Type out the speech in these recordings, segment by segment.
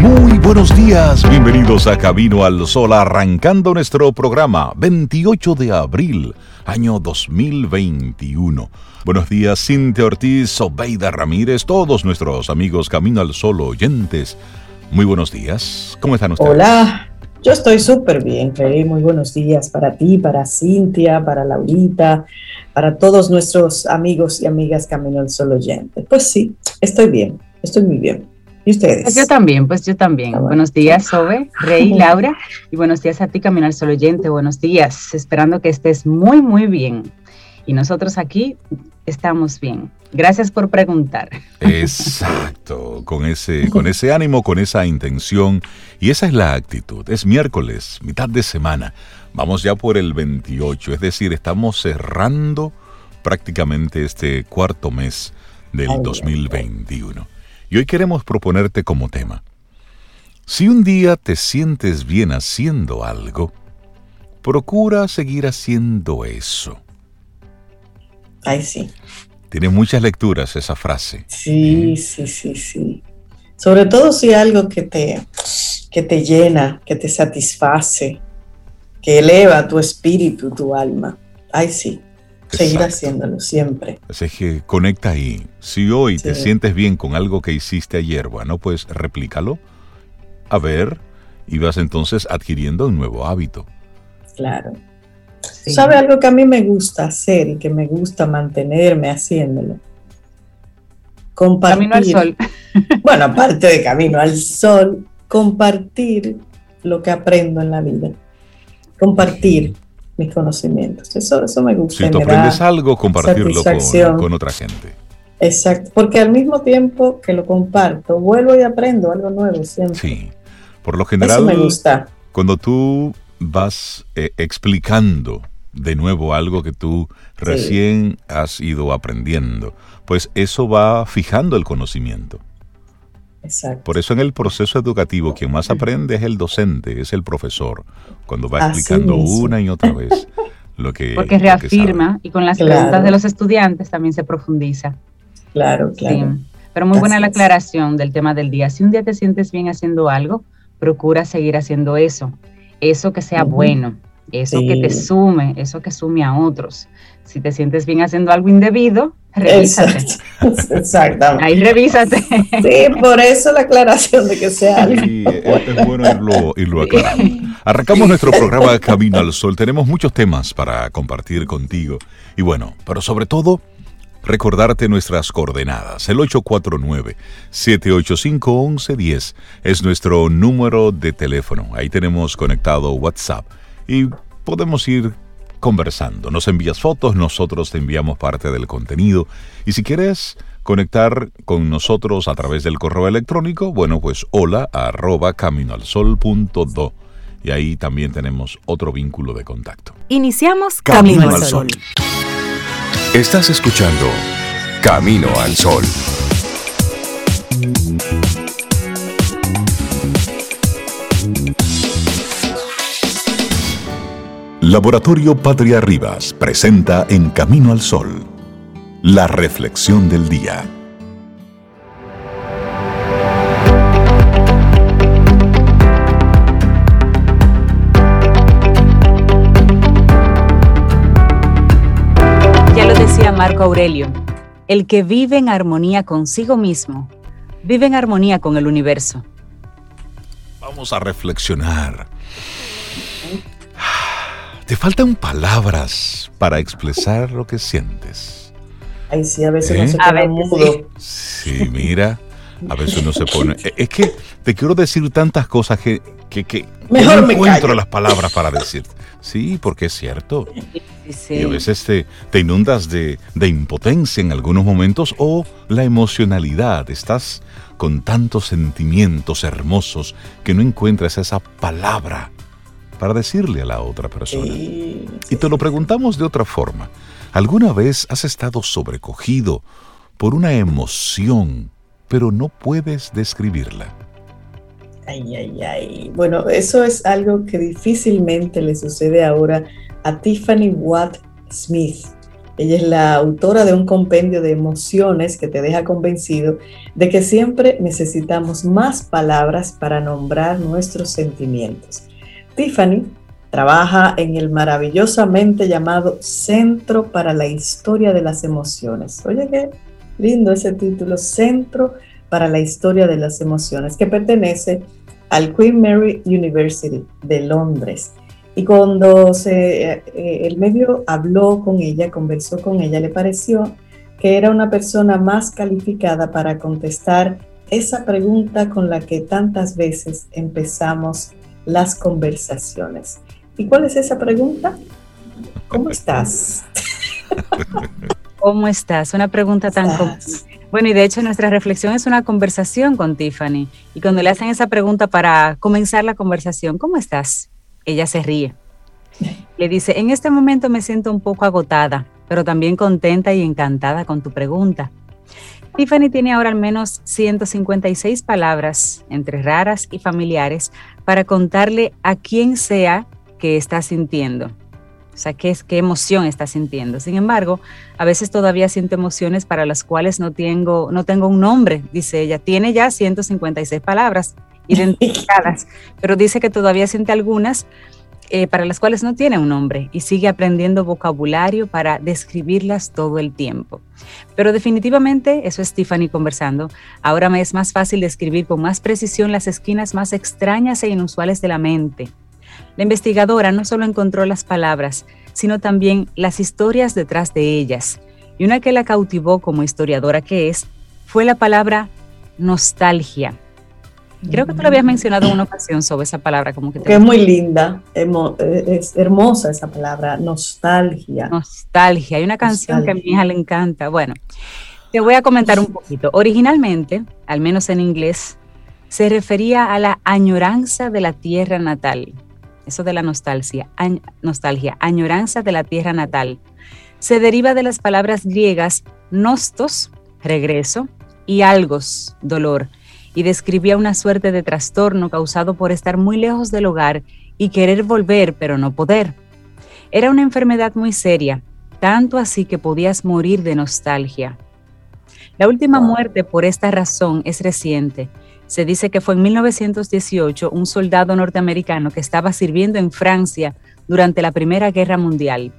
Muy buenos días, bienvenidos a Camino al Sol, arrancando nuestro programa 28 de abril, año 2021. Buenos días, Cintia Ortiz, Obeida Ramírez, todos nuestros amigos Camino al Sol oyentes. Muy buenos días, ¿cómo están ustedes? Hola, yo estoy súper bien, Rey. Muy buenos días para ti, para Cintia, para Laurita, para todos nuestros amigos y amigas Camino al Sol oyentes. Pues sí, estoy bien, estoy muy bien. ¿Y ustedes? Pues yo también, pues yo también. Ah, buenos días, Sobe, Rey, Laura, y buenos días a ti, Camino al Sol oyente. Buenos días, esperando que estés muy, muy bien. Y nosotros aquí estamos bien. Gracias por preguntar. Exacto, con ese, con ese ánimo, con esa intención. Y esa es la actitud. Es miércoles, mitad de semana. Vamos ya por el 28, es decir, estamos cerrando prácticamente este cuarto mes del 2021. Y hoy queremos proponerte como tema, si un día te sientes bien haciendo algo, procura seguir haciendo eso. Ay, sí. Tiene muchas lecturas esa frase. Sí, sí, sí, sí. Sobre todo si algo que te, que te llena, que te satisface, que eleva tu espíritu, tu alma. Ay, sí seguir haciéndolo siempre. Así que conecta ahí. Si hoy te sientes bien con algo que hiciste ayer, bueno, pues replícalo. A ver, y vas entonces adquiriendo un nuevo hábito. Claro. ¿Sabe algo que a mí me gusta hacer y que me gusta mantenerme haciéndolo? Compartir. Camino al sol. bueno, aparte de camino al sol, compartir lo que aprendo en la vida. Compartir mis conocimientos. Eso, eso me gusta. Si tú aprendes algo, compartirlo con, otra gente. Exacto, porque al mismo tiempo que lo comparto, vuelvo y aprendo algo nuevo siempre. Sí, por lo general, eso me gusta. cuando tú vas eh, explicando de nuevo algo que tú recién has ido aprendiendo, pues eso va fijando el conocimiento. Por eso en el proceso educativo quien más aprende es el docente, es el profesor, cuando va explicando una y otra vez lo que... Porque reafirma y con las preguntas de los estudiantes también se profundiza. Claro, claro. Pero muy buena la aclaración del tema del día. Si un día te sientes bien haciendo algo, procura seguir haciendo eso. Eso que sea bueno, eso que te sume, eso que sume a otros. Si te sientes bien haciendo algo indebido, revísate. Exactamente. Ahí revísate. Sí, por eso la aclaración de que sea algo. Sí, es bueno irlo, irlo aclarando. Arrancamos nuestro programa Camino al Sol. Tenemos muchos temas para compartir contigo. Y bueno, pero sobre todo, recordarte nuestras coordenadas. El 849-785-1110 es nuestro número de teléfono. Ahí tenemos conectado WhatsApp y podemos ir conversando. Nos envías fotos, nosotros te enviamos parte del contenido. Y si quieres conectar con nosotros a través del correo electrónico, bueno, pues hola arroba caminoalsol.do. Y ahí también tenemos otro vínculo de contacto. Iniciamos Camino, al Sol. Estás escuchando Camino al Sol. Laboratorio Patria Rivas presenta En Camino al Sol, la reflexión del día. Ya lo decía Marco Aurelio, el que vive en armonía consigo mismo, vive en armonía con el universo. Vamos a reflexionar te faltan palabras para expresar lo que sientes. Ay, sí, a veces no ¿Eh? se queda mudo. Sí. mira, a veces uno se pone. E, es que te quiero decir tantas cosas que, que, Mejor no encuentro las palabras para decir. Sí, porque es cierto. Y a veces te, te inundas de, de impotencia en algunos momentos o la emocionalidad. Estás con tantos sentimientos hermosos que no encuentras esa palabra para decirle a la otra persona. y te lo preguntamos de otra forma. ¿Alguna vez has estado sobrecogido por una emoción, pero no puedes describirla? Ay, ay, ay. Bueno, eso es algo que difícilmente le sucede ahora a Tiffany Watt Smith. Ella es la autora de un compendio de emociones que te deja convencido de que siempre necesitamos más palabras para nombrar nuestros sentimientos. Tiffany trabaja en el maravillosamente llamado Centro para la Historia de las Emociones. Oye, qué lindo ese título, Centro para la Historia de las Emociones, que pertenece al Queen Mary University de Londres. Y cuando se, eh, el medio habló con ella, conversó con ella, le pareció que era una persona más calificada para contestar esa pregunta con la que tantas veces empezamos las conversaciones. ¿Y cuál es esa pregunta? ¿Cómo estás? ¿Cómo estás? Una pregunta tan Bueno, y de hecho nuestra reflexión es una conversación con Tiffany. Y cuando le hacen esa pregunta para comenzar la conversación, ¿cómo estás? Ella se ríe. Le dice, en este momento me siento un poco agotada, pero también contenta y encantada con tu pregunta. Tiffany tiene ahora al menos 156 palabras, entre raras y familiares, para contarle a quien sea que está sintiendo. O sea, qué, qué emoción está sintiendo. Sin embargo, a veces todavía siento emociones para las cuales no tengo, no tengo un nombre, dice ella. Tiene ya 156 palabras identificadas, pero dice que todavía siente algunas eh, para las cuales no tiene un nombre y sigue aprendiendo vocabulario para describirlas todo el tiempo. Pero definitivamente, eso es Tiffany conversando, ahora me es más fácil describir con más precisión las esquinas más extrañas e inusuales de la mente la investigadora no solo encontró las palabras, sino también las historias detrás de ellas. Y una que la cautivó como historiadora que es fue la palabra nostalgia. Creo que tú lo habías mencionado en una ocasión sobre esa palabra, como que, que es muy linda, es hermosa esa palabra, nostalgia. Nostalgia, hay una canción que a mi hija le encanta. Bueno, te voy a comentar un poquito. Originalmente, al menos en inglés, se refería a la añoranza de la tierra natal eso de la nostalgia, nostalgia, añoranza de la tierra natal, se deriva de las palabras griegas nostos, regreso, y algos, dolor, y describía una suerte de trastorno causado por estar muy lejos del hogar y querer volver pero no poder. Era una enfermedad muy seria, tanto así que podías morir de nostalgia. La última muerte por esta razón es reciente se dice que fue en 1918 un soldado norteamericano que estaba sirviendo en Francia durante la Primera Guerra Mundial.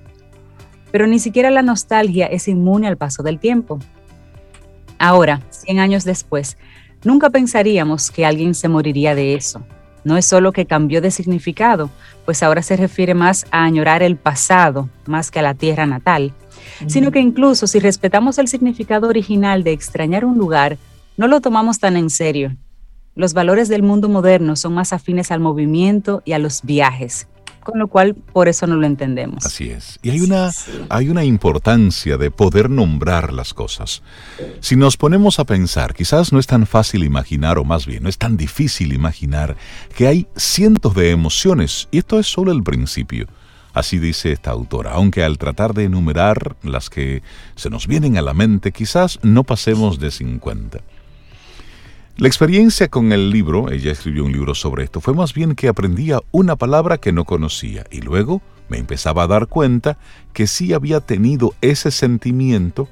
Pero ni siquiera la nostalgia es inmune al paso del tiempo. Ahora, 100 años después, nunca pensaríamos que alguien se moriría de eso. No es solo que cambió de significado, pues ahora se refiere más a añorar el pasado más que a la tierra natal, sino que incluso si respetamos el significado original de extrañar un lugar, no lo tomamos tan en serio. Los valores del mundo moderno son más afines al movimiento y a los viajes, con lo cual por eso no lo entendemos. Así es. Y hay una, hay una importancia de poder nombrar las cosas. Si nos ponemos a pensar, quizás no es tan fácil imaginar, o más bien no es tan difícil imaginar, que hay cientos de emociones, y esto es solo el principio. Así dice esta autora, aunque al tratar de enumerar las que se nos vienen a la mente, quizás no pasemos de 50. La experiencia con el libro, ella escribió un libro sobre esto, fue más bien que aprendía una palabra que no conocía y luego me empezaba a dar cuenta que sí había tenido ese sentimiento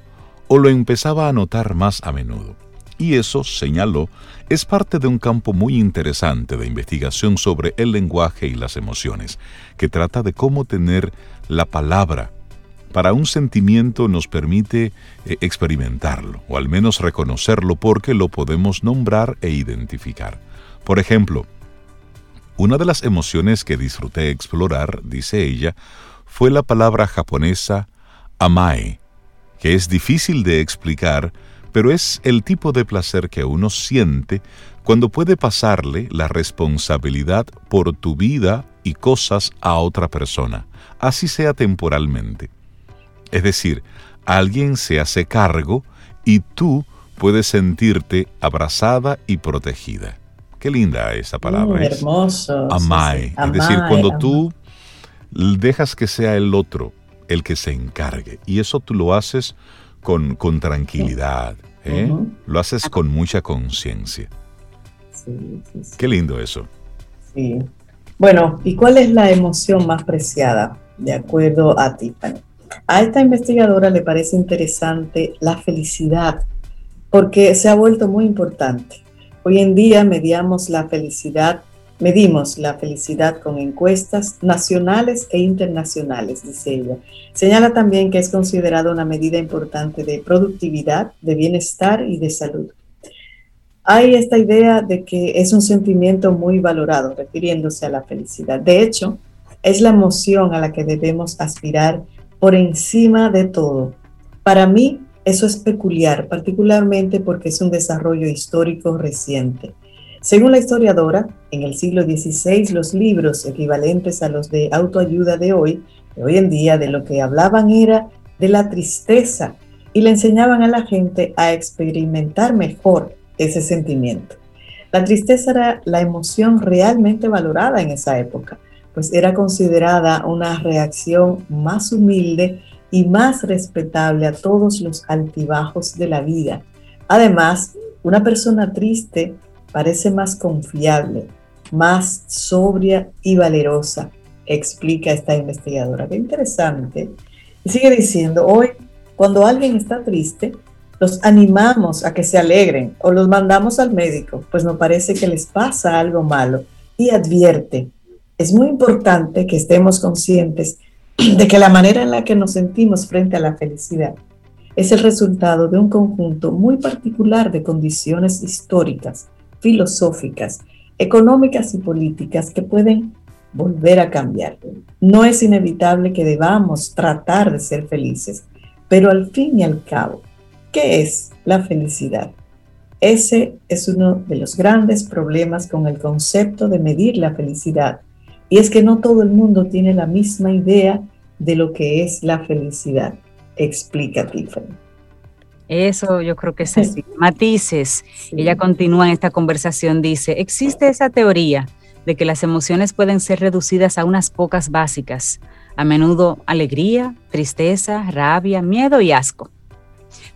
o lo empezaba a notar más a menudo. Y eso, señaló, es parte de un campo muy interesante de investigación sobre el lenguaje y las emociones, que trata de cómo tener la palabra para un sentimiento nos permite eh, experimentarlo, o al menos reconocerlo porque lo podemos nombrar e identificar. Por ejemplo, una de las emociones que disfruté explorar, dice ella, fue la palabra japonesa amae, que es difícil de explicar, pero es el tipo de placer que uno siente cuando puede pasarle la responsabilidad por tu vida y cosas a otra persona, así sea temporalmente. Es decir, alguien se hace cargo y tú puedes sentirte abrazada y protegida. Qué linda esa palabra. es hermoso. Amai. Es decir, cuando tú dejas que sea el otro el que se encargue. Y eso tú lo haces con, con tranquilidad. ¿eh? Lo haces con mucha conciencia. Sí, Qué lindo eso. Sí. Bueno, ¿y cuál es la emoción más preciada de acuerdo a Tiffany? A esta investigadora le parece interesante la felicidad porque se ha vuelto muy importante. Hoy en día mediamos la felicidad, medimos la felicidad con encuestas nacionales e internacionales, dice ella. Señala también que es considerada una medida importante de productividad, de bienestar y de salud. Hay esta idea de que es un sentimiento muy valorado, refiriéndose a la felicidad. De hecho, es la emoción a la que debemos aspirar por encima de todo. Para mí, eso es peculiar, particularmente porque es un desarrollo histórico reciente. Según la historiadora, en el siglo XVI los libros equivalentes a los de autoayuda de hoy, de hoy en día, de lo que hablaban era de la tristeza y le enseñaban a la gente a experimentar mejor ese sentimiento. La tristeza era la emoción realmente valorada en esa época, pues era considerada una reacción más humilde y más respetable a todos los altibajos de la vida. Además, una persona triste parece más confiable, más sobria y valerosa, explica esta investigadora. Qué interesante. Y sigue diciendo, hoy, cuando alguien está triste, los animamos a que se alegren o los mandamos al médico, pues nos parece que les pasa algo malo y advierte. Es muy importante que estemos conscientes de que la manera en la que nos sentimos frente a la felicidad es el resultado de un conjunto muy particular de condiciones históricas, filosóficas, económicas y políticas que pueden volver a cambiar. No es inevitable que debamos tratar de ser felices, pero al fin y al cabo, ¿qué es la felicidad? Ese es uno de los grandes problemas con el concepto de medir la felicidad y es que no todo el mundo tiene la misma idea de lo que es la felicidad, explica Tiffany. Eso yo creo que es así. Matices. Ella continúa en esta conversación, dice, existe esa teoría de que las emociones pueden ser reducidas a unas pocas básicas, a menudo alegría, tristeza, rabia, miedo y asco.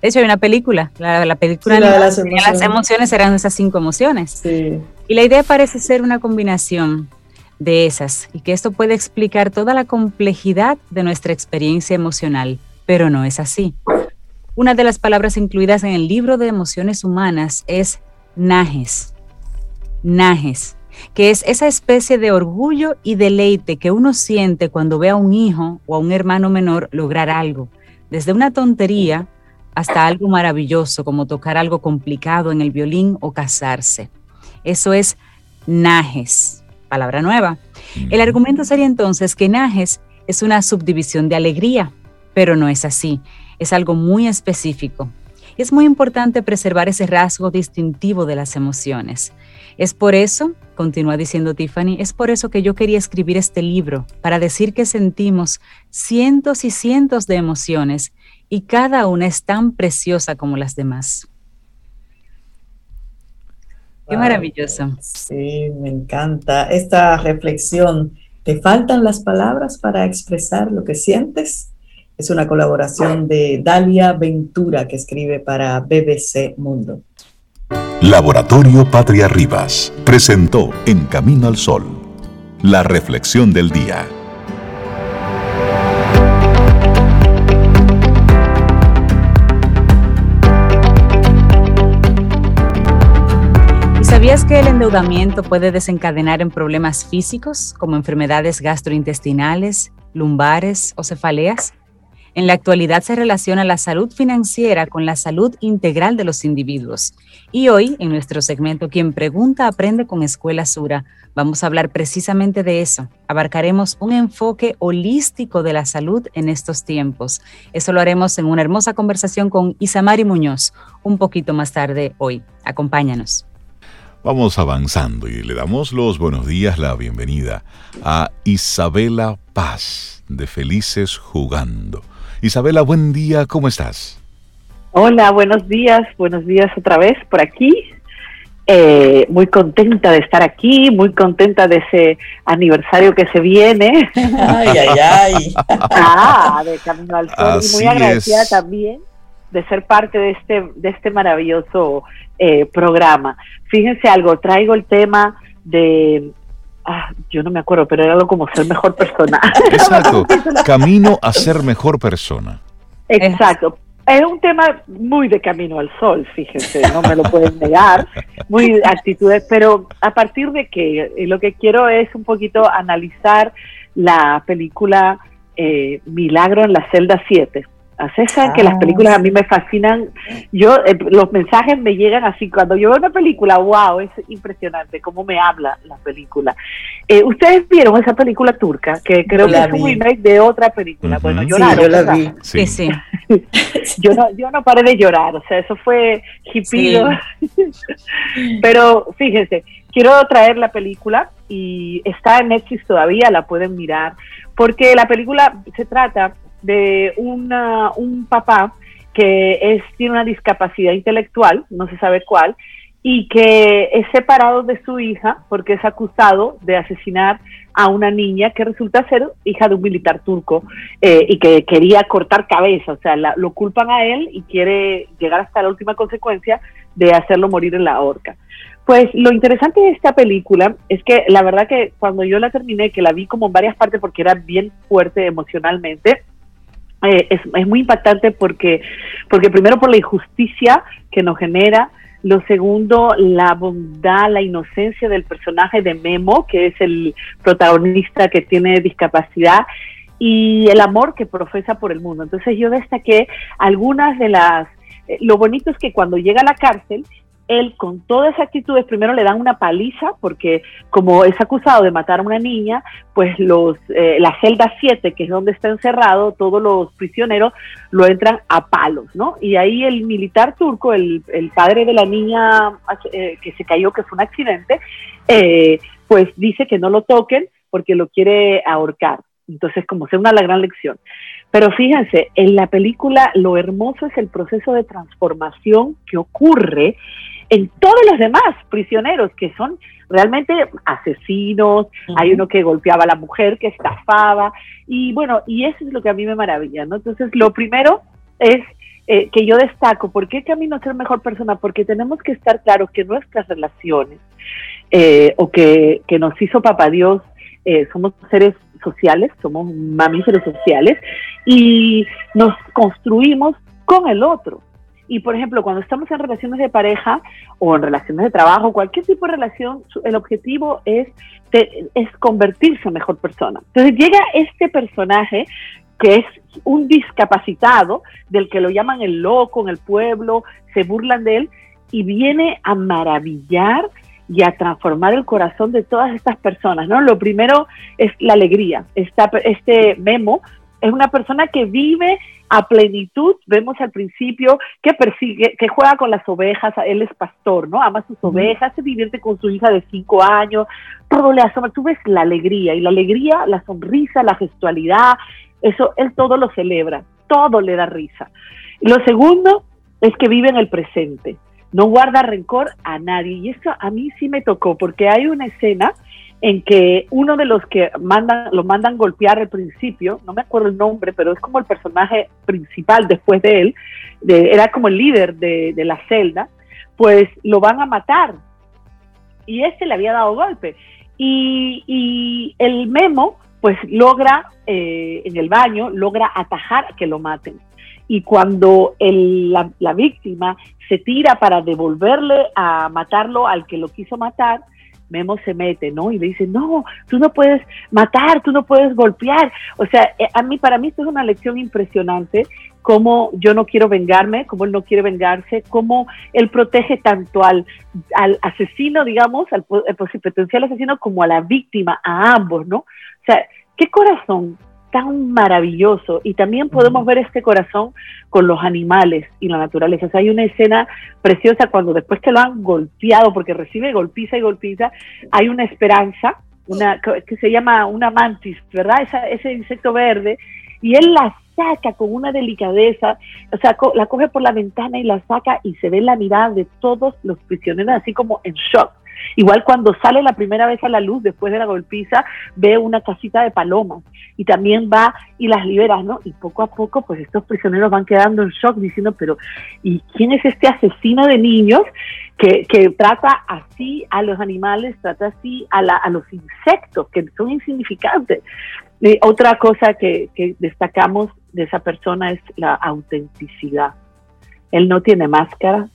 De hecho, hay una película, la, película de las, emociones. las emociones eran esas cinco emociones. Y la idea parece ser una combinación de esas y que esto puede explicar toda la complejidad de nuestra experiencia emocional, pero no es así. Una de las palabras incluidas en el libro de emociones humanas es najes. Najes, que es esa especie de orgullo y deleite que uno siente cuando ve a un hijo o a un hermano menor lograr algo, desde una tontería hasta algo maravilloso como tocar algo complicado en el violín o casarse. Eso es najes palabra nueva. El argumento sería entonces que Najes es una subdivisión de alegría, pero no es así, es algo muy específico. Es muy importante preservar ese rasgo distintivo de las emociones. Es por eso, continúa diciendo Tiffany, es por eso que yo quería escribir este libro, para decir que sentimos cientos y cientos de emociones y cada una es tan preciosa como las demás. Qué maravilloso. Sí, me encanta esta reflexión. ¿Te faltan las palabras para expresar lo que sientes? Es una colaboración de Dalia Ventura que escribe para BBC Mundo. Laboratorio Patria Rivas presentó En Camino al Sol, la reflexión del día. ¿Sabías que el endeudamiento puede desencadenar en problemas físicos como enfermedades gastrointestinales, lumbares o cefaleas? En la actualidad se relaciona la salud financiera con la salud integral de los individuos. Y hoy, en nuestro segmento Quien Pregunta Aprende con Escuela Sura, vamos a hablar precisamente de eso. Abarcaremos un enfoque holístico de la salud en estos tiempos. Eso lo haremos en una hermosa conversación con Isamari Muñoz un poquito más tarde hoy. Acompáñanos. Vamos avanzando y le damos los buenos días, la bienvenida a Isabela Paz de Felices Jugando. Isabela, buen día, ¿cómo estás? Hola, buenos días, buenos días otra vez por aquí. Eh, muy contenta de estar aquí, muy contenta de ese aniversario que se viene. Ay, ay, ay. ah, de Camino al Sol. y muy agradecida también de ser parte de este, de este maravilloso eh, programa. Fíjense algo, traigo el tema de ah, yo no me acuerdo, pero era algo como ser mejor persona. Exacto, camino a ser mejor persona. Exacto. Es un tema muy de camino al sol, fíjense, no me lo pueden negar, muy actitudes, pero a partir de que lo que quiero es un poquito analizar la película eh, Milagro en la celda 7 a César, que las películas a mí me fascinan. Yo, eh, los mensajes me llegan así. Cuando yo veo una película, wow, es impresionante cómo me habla la película. Eh, Ustedes vieron esa película turca, que creo que es un remake de otra película. Bueno, yo, la vi. Sí, sí. yo, no, yo no paré de llorar, o sea, eso fue hippie. Pero fíjense, quiero traer la película y está en Netflix todavía, la pueden mirar, porque la película se trata de una, un papá que es, tiene una discapacidad intelectual, no se sabe cuál, y que es separado de su hija porque es acusado de asesinar a una niña que resulta ser hija de un militar turco eh, y que quería cortar cabeza, o sea, lo culpan a él y quiere llegar hasta la última consecuencia de hacerlo morir en la horca. Pues lo interesante de esta película es que la verdad que cuando yo la terminé, que la vi como en varias partes porque era bien fuerte emocionalmente, eh, es, muy impactante porque, porque primero por la injusticia que nos genera, lo segundo, la bondad, la inocencia del personaje de Memo, que es el protagonista que tiene discapacidad, y el amor que profesa por el mundo. Entonces yo destaqué algunas de las... Eh, lo bonito es que cuando llega a la cárcel, él con todas esas actitudes primero le dan una paliza porque como es acusado de matar a una niña, pues los eh, la celda 7, que es donde está encerrado, todos los prisioneros lo entran a palos, ¿no? Y ahí el militar turco, el, padre de la niña eh, que se cayó, que fue un accidente, eh, pues dice que no lo toquen porque lo quiere ahorcar. Entonces, como sea una la gran lección. Pero fíjense, en la película lo hermoso es el proceso de transformación que ocurre en todos los demás prisioneros que son realmente asesinos, hay uno que golpeaba a la mujer, que estafaba, y bueno, y eso es lo que a mí me maravilla, ¿no? Entonces, lo primero es eh, que yo destaco, ¿por qué camino a ser mejor persona? Porque tenemos que estar claros que nuestras relaciones, eh, o que, que, nos hizo Papá Dios, eh, somos seres sociales, somos mamíferos sociales, y nos construimos con el otro. Y por ejemplo, cuando estamos en relaciones de pareja o en relaciones de trabajo, cualquier tipo de relación, el objetivo es, es convertirse en mejor persona. Entonces llega este personaje que es un discapacitado, del que lo llaman el loco en el pueblo, se burlan de él, y viene a maravillar y a transformar el corazón de todas estas personas, ¿no? Lo primero es la alegría. este memo es una persona que vive a plenitud. Vemos al principio que persigue, que juega con las ovejas, él es pastor, ¿no? Ama sus ovejas, se divierte con su hija de cinco años, todo le asoma. Tú ves la alegría y la alegría, la sonrisa, la gestualidad, eso él todo lo celebra, todo le da risa. Lo segundo es que vive en el presente, no guarda rencor a nadie. Y eso a mí sí me tocó, porque hay una escena en que uno de los que mandan, lo mandan golpear al principio, no me acuerdo el nombre, pero es como el personaje principal después de él, era como el líder de, la celda, pues lo van a matar. Y este le había dado golpe. Y, el memo, pues logra, eh, en el baño, logra atajar que lo maten. Y cuando la, la víctima se tira para devolverle a matarlo al que lo quiso matar, Memo se mete, ¿no? Y le dice, no, tú no puedes matar, tú no puedes golpear. O sea, eh, a mí, para mí esto es una lección impresionante, cómo yo no quiero vengarme, cómo él no quiere vengarse, cómo él protege tanto al, al asesino, digamos, al, al potencial asesino, como a la víctima, a ambos, ¿no? O sea, qué corazón tan maravilloso y también podemos ver este corazón con los animales y la naturaleza. O sea, hay una escena preciosa cuando después que lo han golpeado, porque recibe golpiza y golpiza, hay una esperanza, una que se llama una mantis, ¿verdad? ese insecto verde, y él la saca con una delicadeza, o sea, la coge por la ventana y la saca y se ve la mirada de todos los prisioneros así como en shock Igual cuando sale la primera vez a la luz después de la golpiza, ve una casita de palomas y también va y las libera, ¿no? Y poco a poco, pues estos prisioneros van quedando en shock diciendo, pero ¿y quién es este asesino de niños que, trata así a los animales, trata así a, a los insectos, que son insignificantes? Otra cosa que, que destacamos de esa persona es la autenticidad. Él no tiene máscara,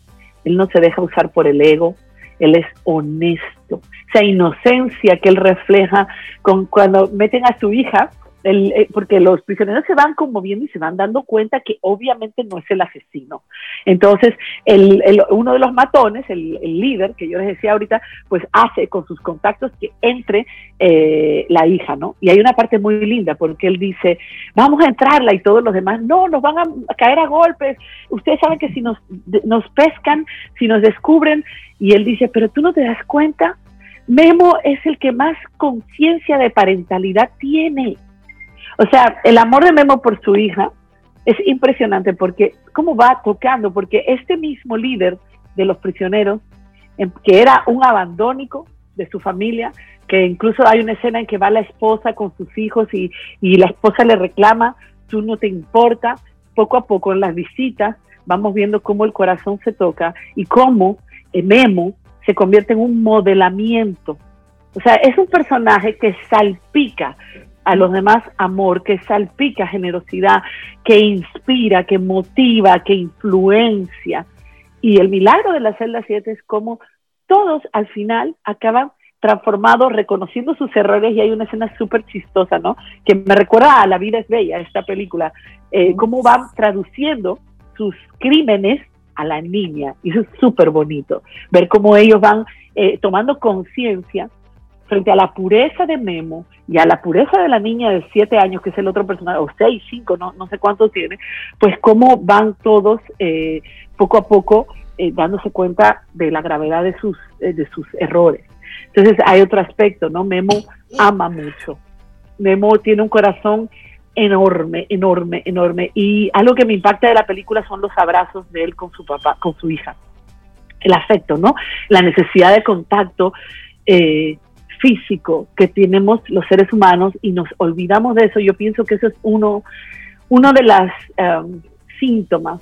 él no se deja usar por el ego, él es honesto. Esa inocencia que él refleja con cuando meten a su hija eh, porque los prisioneros se van conmoviendo y se van dando cuenta que obviamente no es el asesino. Entonces, el, uno de los matones, el, líder que yo les decía ahorita, pues hace con sus contactos que entre eh, la hija, ¿no? Y hay una parte muy linda porque él dice, vamos a entrarla y todos los demás, no, nos van a caer a golpes. Ustedes saben que si nos, nos pescan, si nos descubren, y él dice, pero tú no te das cuenta. Memo es el que más conciencia de parentalidad tiene o sea, el amor de Memo por su hija es impresionante porque cómo va tocando, porque este mismo líder de los prisioneros, em, que era un abandónico de su familia, que incluso hay una escena en que va la esposa con sus hijos y, la esposa le reclama, tú no te importa, poco a poco en las visitas vamos viendo cómo el corazón se toca y cómo eh, Memo se convierte en un modelamiento. O sea, es un personaje que salpica a los demás amor, que salpica generosidad, que inspira, que motiva, que influencia. Y el milagro de la celda 7 es como todos al final acaban transformados, reconociendo sus errores y hay una escena súper chistosa, ¿no? Que me recuerda a La vida es bella, esta película, eh, cómo van traduciendo sus crímenes a la niña. Y eso es súper bonito, ver cómo ellos van eh, tomando conciencia frente a la pureza de Memo y a la pureza de la niña de siete años, que es el otro personaje, o seis, cinco, no, no sé cuánto tiene, pues cómo van todos eh, poco a poco eh, dándose cuenta de la gravedad de sus, eh, de sus errores. Entonces hay otro aspecto, ¿no? Memo ama mucho. Memo tiene un corazón enorme, enorme, enorme. Y algo que me impacta de la película son los abrazos de él con su papá, con su hija. El afecto, ¿no? La necesidad de contacto. Eh, físico que tenemos los seres humanos y nos olvidamos de eso, yo pienso que eso es uno, uno de los em, síntomas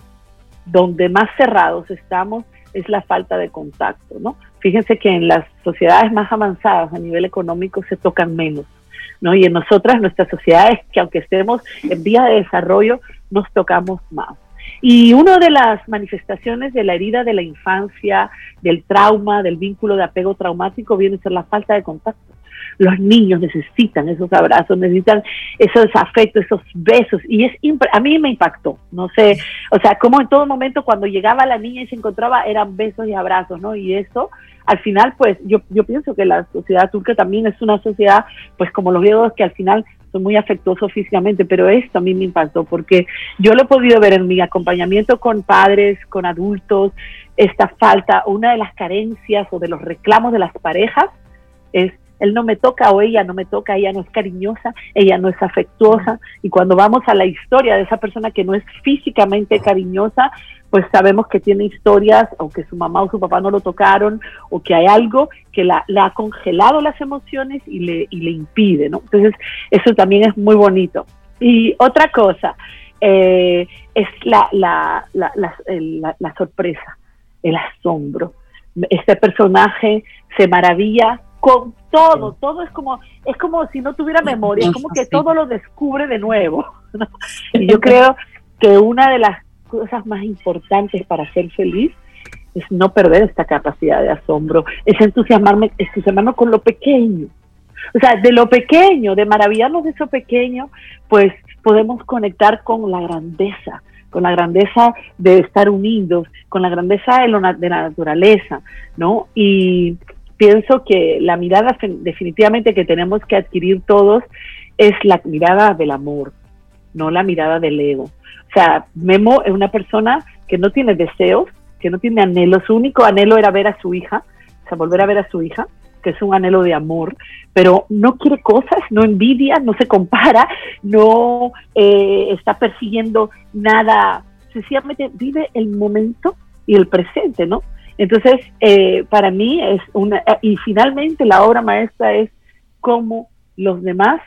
donde más cerrados estamos es la falta de contacto, ¿no? Fíjense que en las sociedades más avanzadas a nivel económico se tocan menos, ¿no? Y en nosotras, nuestras sociedades, que aunque estemos en vía de desarrollo, nos tocamos más. Y una de las manifestaciones de la herida de la infancia, del trauma, del vínculo de apego traumático, viene a ser la falta de contacto. Los niños necesitan esos abrazos, necesitan esos afectos, esos besos. Y es a mí me impactó, no sé, o sea, como en todo momento cuando llegaba la niña y se encontraba eran besos y abrazos, ¿no? Y eso, al final, pues yo, yo pienso que la sociedad turca también es una sociedad, pues como los griegos, que al final muy afectuoso físicamente, pero esto a mí me impactó porque yo lo he podido ver en mi acompañamiento con padres, con adultos, esta falta, una de las carencias o de los reclamos de las parejas es él no me toca o ella no me toca, ella no es cariñosa, ella no es afectuosa. Y cuando vamos a la historia de esa persona que no es físicamente cariñosa, pues sabemos que tiene historias o que su mamá o su papá no lo tocaron o que hay algo que la, ha congelado las emociones y le, y le impide, ¿no? Entonces, eso también es muy bonito. Y otra cosa eh, es la, la, sorpresa, el asombro. Este personaje se maravilla con todo, todo es como, es como si no tuviera memoria, es como que todo lo descubre de nuevo. Y yo creo que una de las cosas más importantes para ser feliz es no perder esta capacidad de asombro, es entusiasmarme, entusiasmarme con lo pequeño. O sea, de lo pequeño, de maravillarnos de eso pequeño, pues podemos conectar con la grandeza, con la grandeza de estar unidos, con la grandeza de, lo, de la naturaleza, ¿no? Y pienso que la mirada definitivamente que tenemos que adquirir todos es la mirada del amor, no la mirada del ego. O sea, Memo es una persona que no tiene deseos, que no tiene anhelos. Su único anhelo era ver a su hija, o sea, volver a ver a su hija, que es un anhelo de amor, pero no quiere cosas, no envidia, no se compara, no eh, está persiguiendo nada, sencillamente vive el momento y el presente, ¿no? Entonces, eh, para mí es una, y finalmente la obra maestra es cómo los demás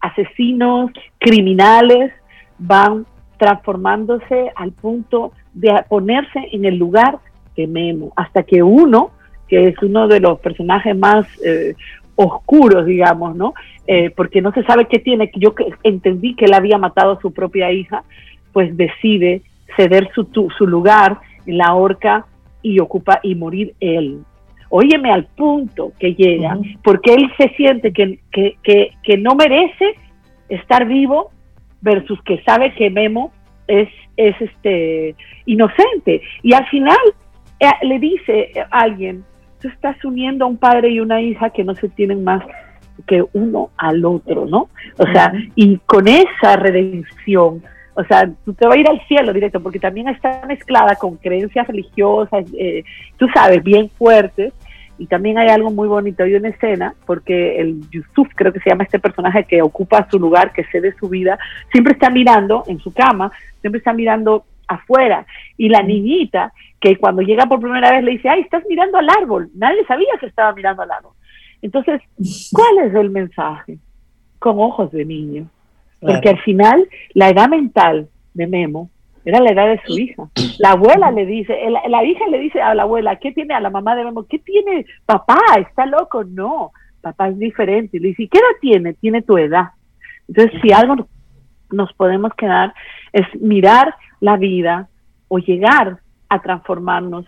asesinos, criminales, van transformándose al punto de ponerse en el lugar de Memo, hasta que uno, que es uno de los personajes más eh, oscuros, digamos, ¿no? Eh, porque no se sabe qué tiene, yo entendí que él había matado a su propia hija, pues decide ceder su, su lugar en la horca y ocupa y morir él. Óyeme al punto que llega, porque él se siente que, que, que, que no merece estar vivo versus que sabe que Memo es, es este inocente. Y al final eh, le dice a alguien, tú estás uniendo a un padre y una hija que no se tienen más que uno al otro, ¿no? O sea, y con esa redención, o sea, tú te vas a ir al cielo directo, porque también está mezclada con creencias religiosas, eh, tú sabes, bien fuertes, y también hay algo muy bonito, hay una escena, porque el Yusuf, creo que se llama este personaje que ocupa su lugar, que cede su vida, siempre está mirando en su cama, siempre está mirando afuera. Y la niñita, que cuando llega por primera vez le dice, ay, estás mirando al árbol, nadie sabía que estaba mirando al árbol. Entonces, ¿cuál es el mensaje? Con ojos de niño. Porque al final, la edad mental de Memo era la edad de su hija. La abuela le dice, la, hija le dice a la abuela, ¿qué tiene a la mamá de Memo? ¿Qué tiene papá? ¿Está loco? No, papá es diferente. Y le dice, ¿qué edad tiene? Tiene tu edad. Entonces, si algo nos podemos quedar es mirar la vida o llegar a transformarnos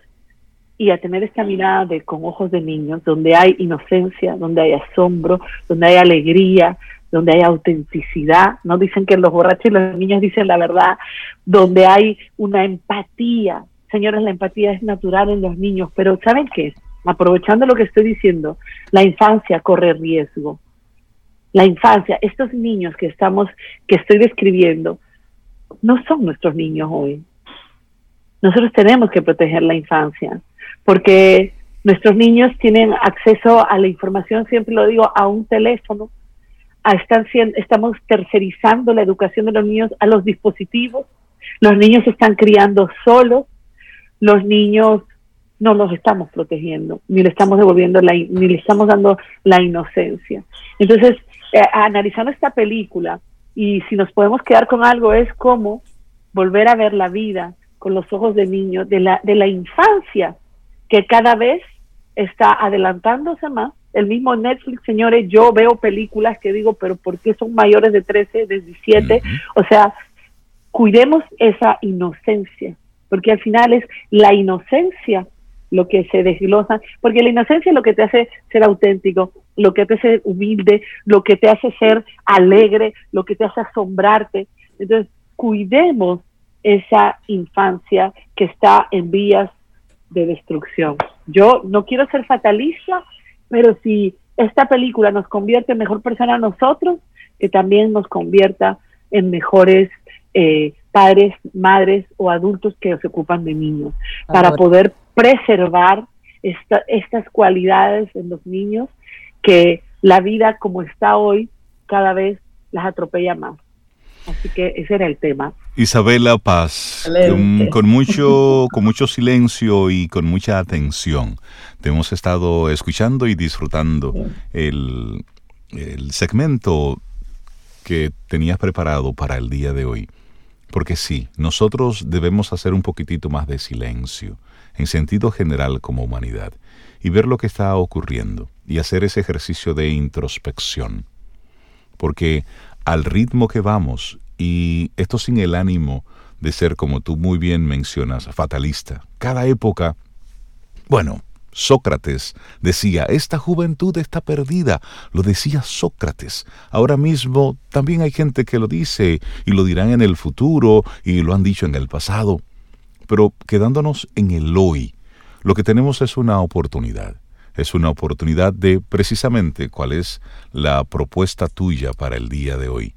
y a tener esta mirada de con ojos de niños, donde hay inocencia, donde hay asombro, donde hay alegría, donde hay autenticidad, no dicen que los borrachos y los niños dicen la verdad, donde hay una empatía. Señores, la empatía es natural en los niños, pero ¿saben qué? Aprovechando lo que estoy diciendo, la infancia corre riesgo. La infancia, estos niños que estamos, que estoy describiendo, no son nuestros niños hoy. Nosotros tenemos que proteger la infancia, porque nuestros niños tienen acceso a la información, siempre lo digo, a un teléfono, están estamos tercerizando la educación de los niños a los dispositivos, los niños se están criando solos, los niños no los estamos protegiendo, ni le estamos devolviendo la, ni le estamos dando la inocencia. Entonces, eh, analizando esta película, y si nos podemos quedar con algo, es como volver a ver la vida con los ojos de niño, de la, de la infancia, que cada vez está adelantándose más el mismo Netflix, señores, yo veo películas que digo, pero ¿por qué son mayores de 13, de 17? O sea, cuidemos esa inocencia, porque al final es la inocencia lo que se desglosa, porque la inocencia es lo que te hace ser auténtico, lo que te hace humilde, lo que te hace ser alegre, lo que te hace asombrarte. Entonces, cuidemos esa infancia que está en vías de destrucción. Yo no quiero ser fatalista, pero si esta película nos convierte en mejor persona a nosotros, que también nos convierta en mejores eh, padres, madres o adultos que se ocupan de niños, para poder preservar estas cualidades en los niños que la vida como está hoy cada vez las atropella más. Así que ese era el tema. Isabela Paz, con, mucho, con mucho silencio y con mucha atención, te hemos estado escuchando y disfrutando el, el segmento que tenías preparado para el día de hoy. Porque sí, nosotros debemos hacer un poquitito más de silencio, en sentido general como humanidad, y ver lo que está ocurriendo, y hacer ese ejercicio de introspección. Porque al ritmo que vamos, y esto sin el ánimo de ser, como tú muy bien mencionas, fatalista. Cada época, bueno, Sócrates decía, esta juventud está perdida, lo decía Sócrates. Ahora mismo también hay gente que lo dice y lo dirán en el futuro y lo han dicho en el pasado. Pero quedándonos en el hoy, lo que tenemos es una oportunidad es una oportunidad de precisamente cuál es la propuesta tuya para el día de hoy.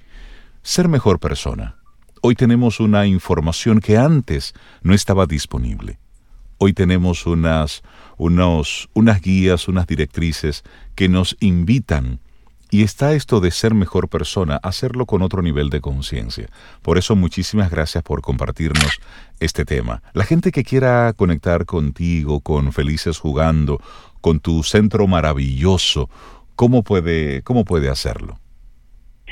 Ser mejor persona. Hoy tenemos una información que antes no estaba disponible. Hoy tenemos unas, unos, unas guías, unas directrices que nos invitan Y está esto de ser mejor persona, hacerlo con otro nivel de conciencia. Por eso muchísimas gracias por compartirnos este tema. La gente que quiera conectar contigo, con Felices Jugando, con tu centro maravilloso, ¿cómo puede, cómo puede hacerlo?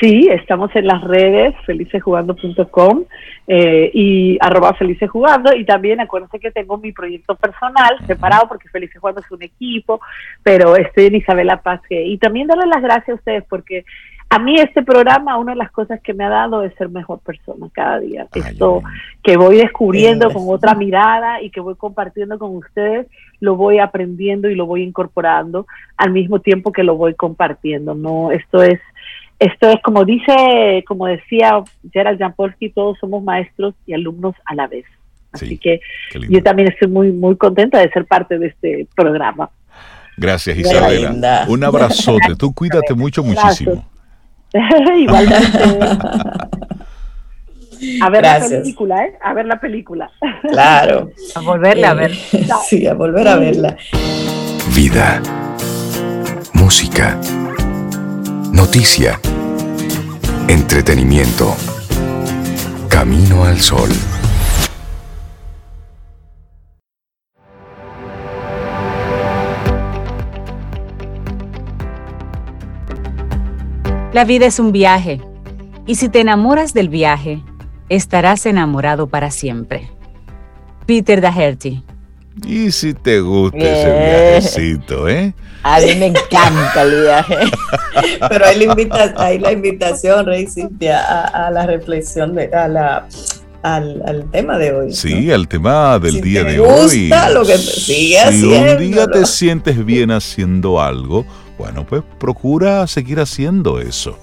Sí, estamos en las redes felicesjugando.com eh, y arroba felicesjugando y también acuérdense que tengo mi proyecto personal separado porque Felices Jugando es un equipo, pero estoy en Isabela Paz y también darle las gracias a ustedes porque a mí este programa, una de las cosas que me ha dado es ser mejor persona cada día. Esto que voy descubriendo con otra mirada y que voy compartiendo con ustedes, lo voy aprendiendo y lo voy incorporando al mismo tiempo que lo voy compartiendo. No, esto es esto es como dice, como decía Gerald Jampolsky, todos somos maestros y alumnos a la vez. Así que yo también estoy muy, muy contenta de ser parte de este programa. Gracias, Isabela. Un abrazote. Tú cuídate mucho, muchísimo. Igualmente. A ver la película, ¿eh? A ver la película. Claro. A volverla a ver. Sí, a volver a verla. Vida. Música Noticia. Entretenimiento. Camino al sol. La vida es un viaje, y si te enamoras del viaje, estarás enamorado para siempre. Peter Daherty. Y si te gusta ese viajecito, ¿eh? A mí me encanta el viaje. Pero hay la, invita hay la invitación, Rey Cintia, a, la reflexión, de, a la, al, tema de hoy. Sí, al tema del día de hoy. Lo que sigue si un día te sientes bien haciendo algo, bueno, pues procura seguir haciendo eso.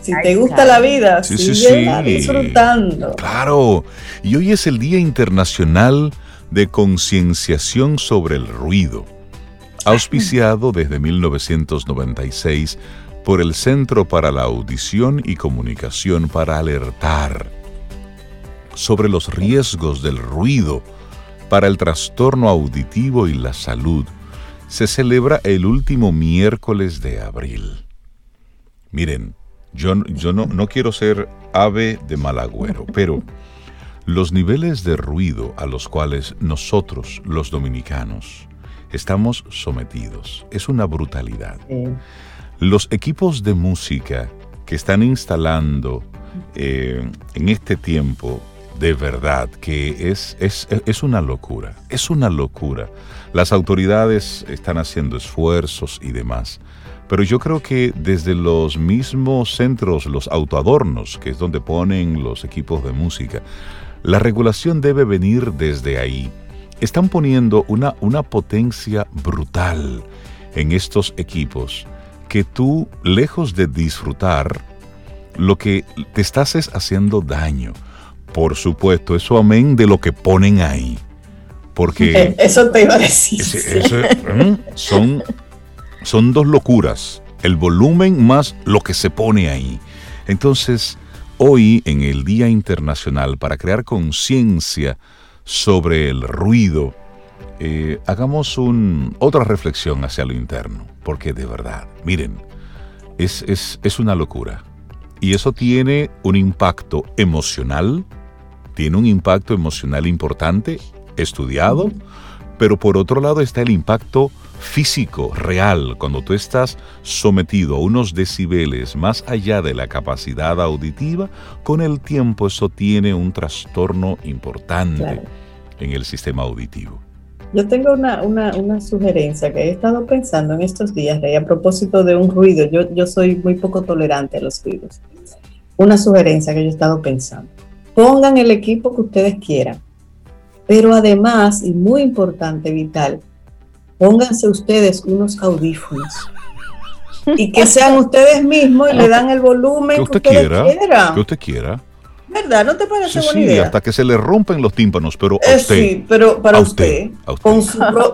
Si te gusta la vida, sigue disfrutando. Claro. Y hoy es el Día Internacional de concienciación sobre el ruido, auspiciado desde 1996 por el Centro para la Audición y Comunicación para alertar sobre los riesgos del ruido para el trastorno auditivo y la salud, se celebra el último miércoles de abril. Miren, yo, no, no quiero ser ave de mal agüero, pero los niveles de ruido a los cuales nosotros, los dominicanos, estamos sometidos es una brutalidad. Los equipos de música que están instalando eh, en este tiempo, de verdad que es, es, es una locura, es una locura. Las autoridades están haciendo esfuerzos y demás. Pero yo creo que desde los mismos centros, los autoadornos, que es donde ponen los equipos de música, la regulación debe venir desde ahí. Están poniendo una, una potencia brutal en estos equipos que tú, lejos de disfrutar, lo que te estás es haciendo daño. Por supuesto, eso amén de lo que ponen ahí. Porque... Eso te iba a decir. son, son dos locuras. El volumen más lo que se pone ahí. Entonces, Hoy, en el Día Internacional para crear conciencia sobre el ruido, eh, hagamos un, otra reflexión hacia lo interno, porque de verdad, miren, es, es una locura. Y eso tiene un impacto emocional, tiene un impacto emocional importante, estudiado, pero por otro lado está el impacto físico, real, cuando tú estás sometido a unos decibeles más allá de la capacidad auditiva, con el tiempo eso tiene un trastorno importante en el sistema auditivo. Yo tengo una, sugerencia que he estado pensando en estos días, a propósito de un ruido. Yo, yo soy muy poco tolerante a los ruidos. Una sugerencia que yo he estado pensando. Pongan el equipo que ustedes quieran, pero además, y muy importante, vital, pónganse ustedes unos audífonos y que sean ustedes mismos y le dan el volumen que usted quiera, Que usted quiera. ¿Verdad? ¿No te parece buena idea? hasta que se le rompen los tímpanos, pero a eh, usted. Sí, pero para usted.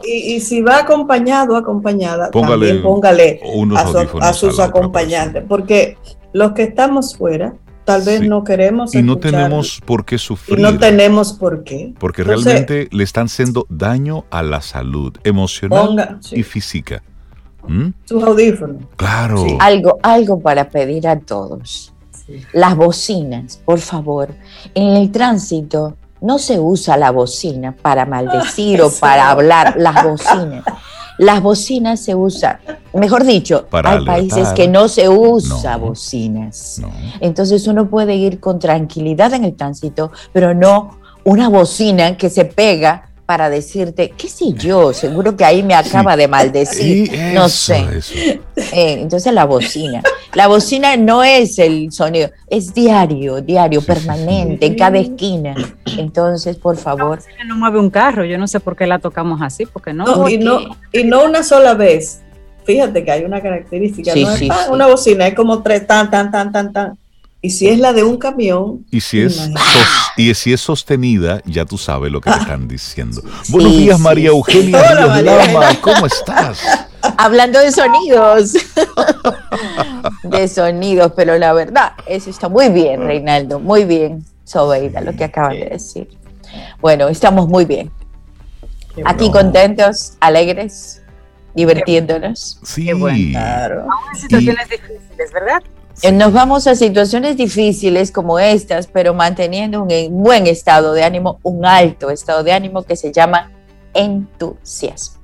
y, si va acompañado, acompañada, también póngale a, a sus acompañantes, porque los que estamos fuera, tal vez no queremos. Y no tenemos por qué sufrir. Y no tenemos por qué. Porque realmente le están haciendo daño a la salud emocional y física. ¿Mm? Sus audífonos. Claro. Algo, algo para pedir a todos. Las bocinas, por favor. En el tránsito no se usa la bocina para maldecir o para hablar. Las bocinas. Las bocinas se usan, mejor dicho, hay países que no se usa bocinas. Entonces uno puede ir con tranquilidad en el tránsito, pero no una bocina que se pega para decirte, qué sé yo, seguro que ahí me acaba de maldecir, no sé. Eh, entonces la bocina. La bocina no es el sonido, es diario, diario, permanente, en cada esquina. Entonces, por favor. La no mueve un carro, yo no sé por qué la tocamos así, porque no. y, no y no una sola vez. Fíjate que hay una característica, no es una bocina, es como tres, tan, tan, tan, tan, tan. Y si es la de un camión. Y si es, y si es sostenida, ya tú sabes lo que te están diciendo. Buenos días, María Eugenia Hola, ¿Cómo estás? Hablando de sonidos. de sonidos, pero la verdad, eso está muy bien, Reinaldo. Muy bien, Sobeida, lo que acabas de decir. Bueno, estamos muy bien. Aquí contentos, alegres, divirtiéndonos. Sí, claro. situaciones difíciles, ¿verdad? Eh, nos vamos a situaciones difíciles como estas, pero manteniendo un buen estado de ánimo, un alto estado de ánimo que se llama entusiasmo.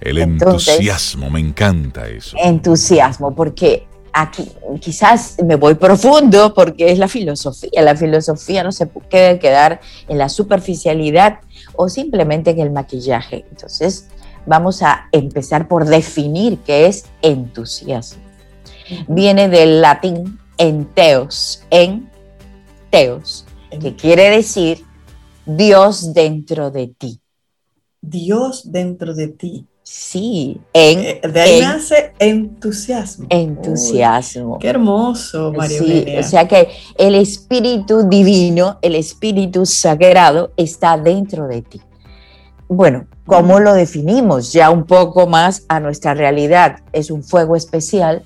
El entusiasmo, me encanta eso. Entusiasmo, porque aquí quizás me voy profundo porque es la filosofía. La filosofía no se puede quedar en la superficialidad o simplemente en el maquillaje. Entonces, vamos a empezar por definir qué es entusiasmo viene del latín enteos, en teos, que quiere decir Dios dentro de ti. Dios dentro de ti. Sí, en, eh, de ahí nace entusiasmo. Entusiasmo. qué hermoso, María sí, O sea que el espíritu divino, el espíritu sagrado está dentro de ti. Bueno, ¿cómo lo definimos? Ya un poco más a nuestra realidad. Es un fuego especial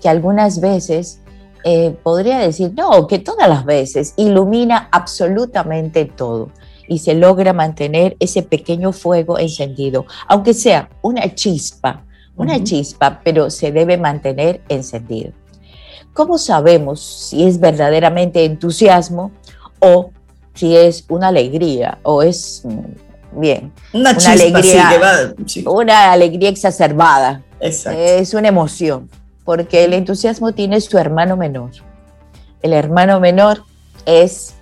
que algunas veces eh, podría decir, no, que todas las veces ilumina absolutamente todo y se logra mantener ese pequeño fuego encendido, aunque sea una chispa, una chispa, pero se debe mantener encendido. ¿Cómo sabemos si es verdaderamente entusiasmo o si es una alegría o es mm, bien una, alegría, una alegría exacerbada? Es una emoción porque el entusiasmo tiene su hermano menor. El hermano menor es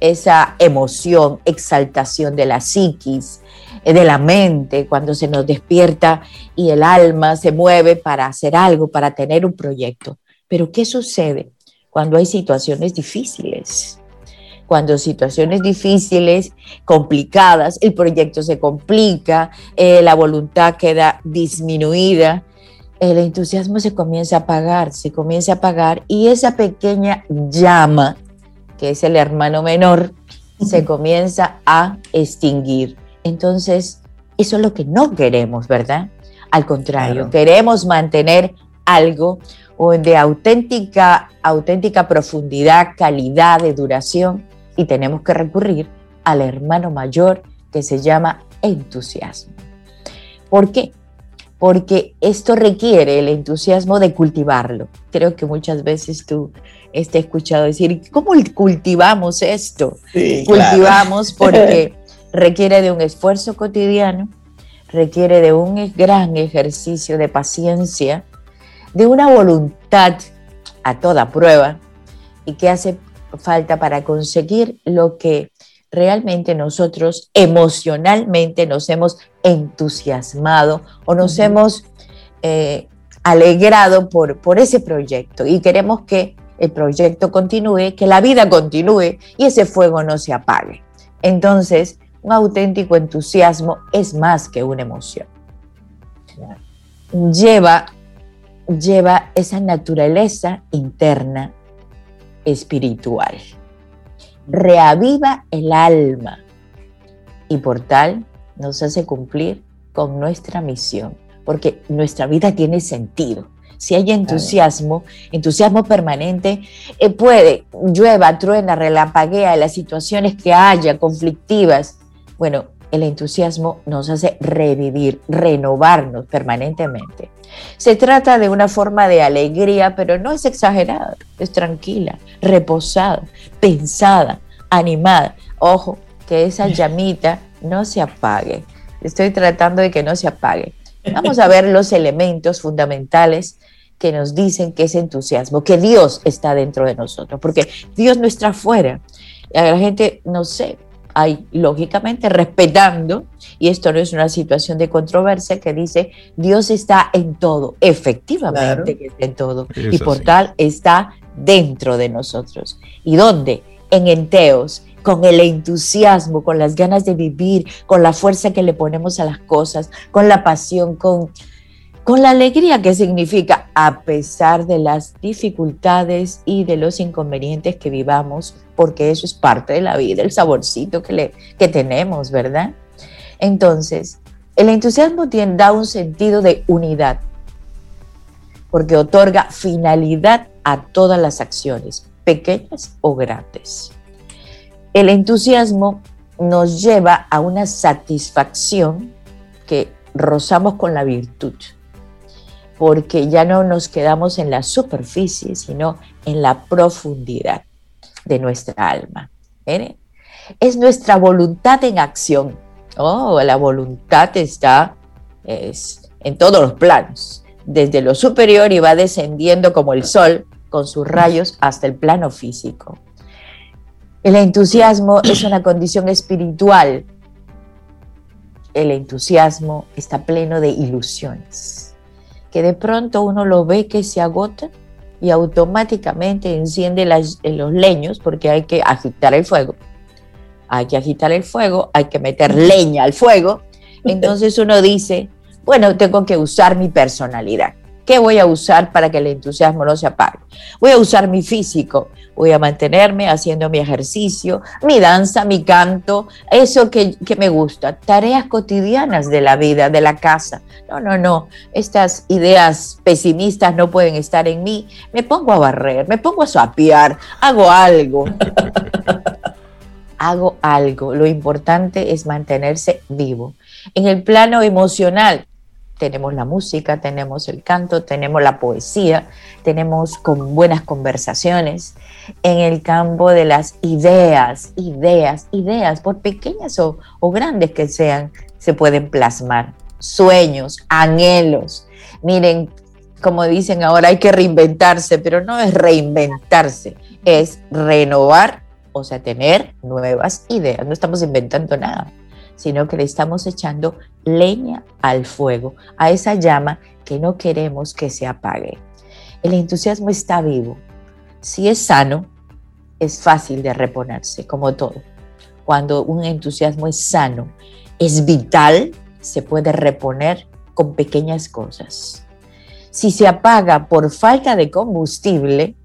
esa emoción, exaltación de la psiquis, eh, de la mente, cuando se nos despierta y el alma se mueve para hacer algo, para tener un proyecto. Pero ¿qué sucede cuando hay situaciones difíciles? Cuando situaciones difíciles, complicadas, el proyecto se complica, eh, la voluntad queda disminuida, el entusiasmo se comienza a apagar, se comienza a apagar y esa pequeña llama, que es el hermano menor, se comienza a extinguir. Entonces, eso es lo que no queremos, ¿verdad? Al contrario, queremos mantener algo de auténtica, auténtica profundidad, calidad de duración y tenemos que recurrir al hermano mayor que se llama entusiasmo. ¿Por qué? Porque esto requiere el entusiasmo de cultivarlo. Creo que muchas veces tú has escuchado decir, ¿cómo cultivamos esto? cultivamos porque requiere de un esfuerzo cotidiano, requiere de un gran ejercicio de paciencia, de una voluntad a toda prueba y que hace falta para conseguir lo que realmente nosotros emocionalmente nos hemos entusiasmado o nos hemos eh, alegrado por, por ese proyecto y queremos que el proyecto continúe, que la vida continúe y ese fuego no se apague. Entonces, un auténtico entusiasmo es más que una emoción. Lleva, lleva esa naturaleza interna espiritual reaviva el alma y por tal nos hace cumplir con nuestra misión, porque nuestra vida tiene sentido. Si hay entusiasmo, entusiasmo permanente, eh, puede, llueva, truena, relampaguea, las situaciones que haya conflictivas, bueno, el entusiasmo nos hace revivir, renovarnos permanentemente. Se trata de una forma de alegría, pero no es exagerada, es tranquila, reposada, pensada, animada. Ojo, que esa llamita no se apague. Estoy tratando de que no se apague. Vamos a ver los elementos fundamentales que nos dicen que es entusiasmo, que Dios está dentro de nosotros, porque Dios no está afuera. La gente, no sé, hay lógicamente respetando, y esto no es una situación de controversia, que dice Dios está en todo, efectivamente que está en todo, y por tal está dentro de nosotros. ¿Y dónde? En enteos, con el entusiasmo, con las ganas de vivir, con la fuerza que le ponemos a las cosas, con la pasión, con, con la alegría que significa, a pesar de las dificultades y de los inconvenientes que vivamos, porque eso es parte de la vida, el saborcito que, le, que tenemos, ¿verdad? Entonces, el entusiasmo tiene, da un sentido de unidad, porque otorga finalidad a todas las acciones, pequeñas o grandes. El entusiasmo nos lleva a una satisfacción que rozamos con la virtud, porque ya no nos quedamos en la superficie, sino en la profundidad de nuestra alma. Es nuestra voluntad en acción. Oh, la voluntad está es, en todos los planos, desde lo superior y va descendiendo como el sol con sus rayos hasta el plano físico. El entusiasmo es una condición espiritual. El entusiasmo está pleno de ilusiones, que de pronto uno lo ve que se agota y automáticamente enciende los leños porque hay que agitar el fuego. Hay que agitar el fuego, hay que meter leña al fuego. Entonces uno dice, bueno, tengo que usar mi personalidad. ¿Qué voy a usar para que el entusiasmo no se apague? Voy a usar mi físico, voy a mantenerme haciendo mi ejercicio, mi danza, mi canto, eso que, me gusta, tareas cotidianas de la vida, de la casa. No, no, no, estas ideas pesimistas no pueden estar en mí. Me pongo a barrer, me pongo a sapear, hago algo. hago algo. Lo importante es mantenerse vivo. En el plano emocional, tenemos la música, tenemos el canto, tenemos la poesía, tenemos con buenas conversaciones. En el campo de las ideas, ideas, ideas, por pequeñas o, o grandes que sean, se pueden plasmar. Sueños, anhelos. Miren, como dicen ahora, hay que reinventarse, pero no es reinventarse, es renovar, o sea, tener nuevas ideas. No estamos inventando nada sino que le estamos echando leña al fuego, a esa llama que no queremos que se apague. El entusiasmo está vivo. Si es sano, es fácil de reponerse, como todo. Cuando un entusiasmo es sano, es vital, se puede reponer con pequeñas cosas. Si se apaga por falta de combustible,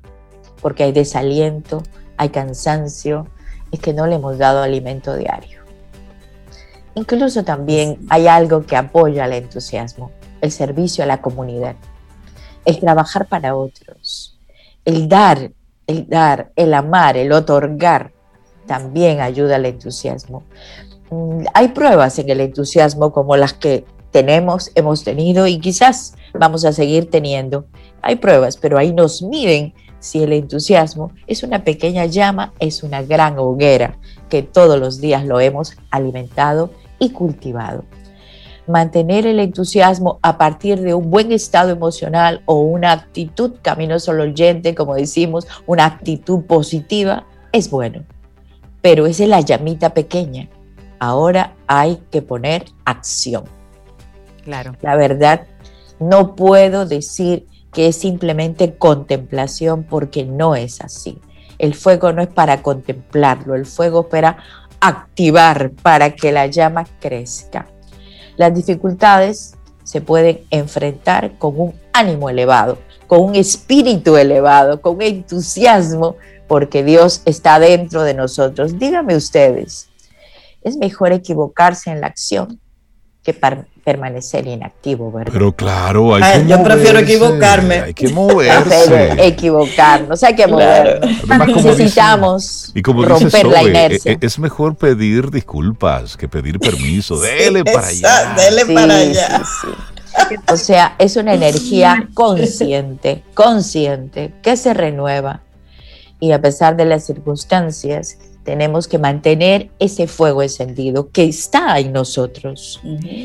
porque hay desaliento, hay cansancio, es que no le hemos dado alimento diario. Incluso también hay algo que apoya el entusiasmo, el servicio a la comunidad, el trabajar para otros, el dar, el dar, el amar, el otorgar, también ayuda al entusiasmo. Mm, hay pruebas en el entusiasmo como las que tenemos, hemos tenido y quizás vamos a seguir teniendo. Hay pruebas, pero ahí nos miden si el entusiasmo es una pequeña llama, es una gran hoguera que todos los días lo hemos alimentado y cultivado. Mantener el entusiasmo a partir de un buen estado emocional o una actitud camino solo oyente, como decimos, una actitud positiva, es bueno. Pero esa es la llamita pequeña. Ahora hay que poner acción. Claro. La verdad, no puedo decir que es simplemente contemplación porque no es así. El fuego no es para contemplarlo, el fuego es para activar para que la llama crezca. Las dificultades se pueden enfrentar con un ánimo elevado, con un espíritu elevado, con entusiasmo, porque Dios está dentro de nosotros. Díganme ustedes, ¿es mejor equivocarse en la acción que, permanecer inactivo, ¿verdad? Pero claro, hay que que Yo prefiero equivocarme. Hay que moverse. equivocarnos, hay que movernos. Necesitamos romper la e, inercia. E, es mejor pedir disculpas que pedir permiso. dele para allá. Dele para allá. O sea, es una energía consciente, consciente, que se renueva. Y a pesar de las circunstancias, tenemos que mantener ese fuego encendido que está en nosotros.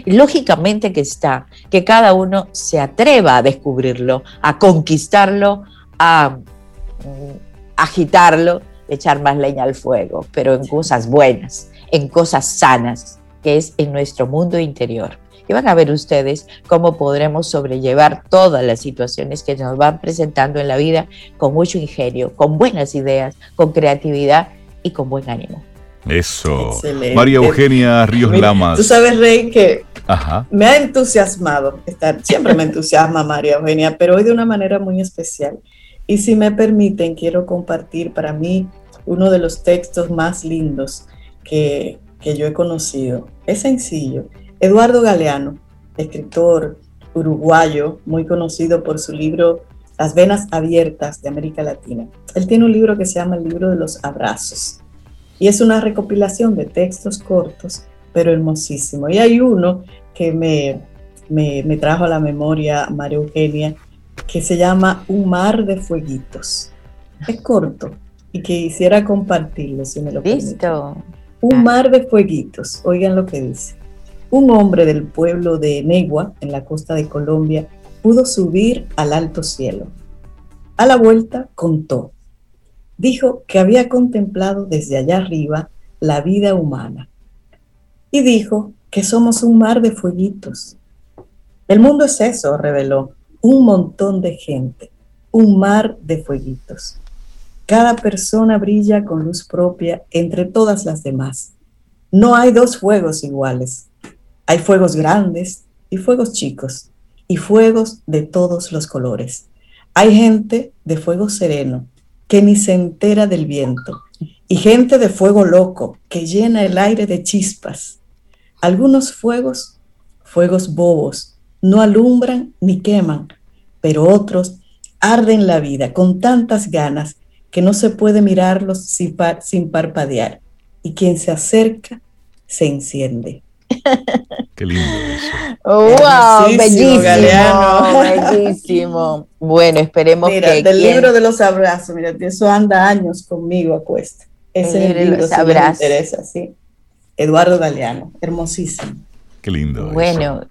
Lógicamente que está, que cada uno se atreva a descubrirlo, a conquistarlo, a mm, agitarlo, echar más leña al fuego, pero en cosas buenas, en cosas sanas, que es en nuestro mundo interior. Y van a ver ustedes cómo podremos sobrellevar todas las situaciones que nos van presentando en la vida con mucho ingenio, con buenas ideas, con creatividad y con buen ánimo. Eso. María Eugenia Ríos Lamas. Tú sabes, Rey, que me ha entusiasmado estar, siempre me entusiasma María Eugenia, pero hoy de una manera muy especial. Y si me permiten, quiero compartir para mí uno de los textos más lindos que, que yo he conocido. Es sencillo. Eduardo Galeano, escritor uruguayo, muy conocido por su libro las venas abiertas de América Latina. Él tiene un libro que se llama el libro de los abrazos y es una recopilación de textos cortos, pero hermosísimo. Y hay uno que me, me, trajo a la memoria María Eugenia, que se llama Un mar de fueguitos. Es corto y que quisiera compartirlo, si me lo Listo. Un mar de fueguitos. Oigan lo que dice. Un hombre del pueblo de Negua, en la costa de Colombia, pudo subir al alto cielo. A la vuelta contó. Dijo que había contemplado desde allá arriba la vida humana. Y dijo que somos un mar de fueguitos. El mundo es eso, reveló, un montón de gente, un mar de fueguitos. Cada persona brilla con luz propia entre todas las demás. No hay dos fuegos iguales. Hay fuegos grandes y fuegos chicos y fuegos de todos los colores. Hay gente de fuego sereno que ni se entera del viento y gente de fuego loco que llena el aire de chispas. Algunos fuegos, fuegos bobos, no alumbran ni queman, pero otros arden la vida con tantas ganas que no se puede mirarlos sin, sin parpadear y quien se acerca se enciende. Qué lindo eso. ¡Wow! Bellísimo, bellísimo. Bueno, esperemos mira, que. Del libro de los abrazos, mira, eso anda años conmigo a cuesta. Ese es el libro de los me interesa, sí. Eduardo Galeano, hermosísimo. Qué lindo. Bueno,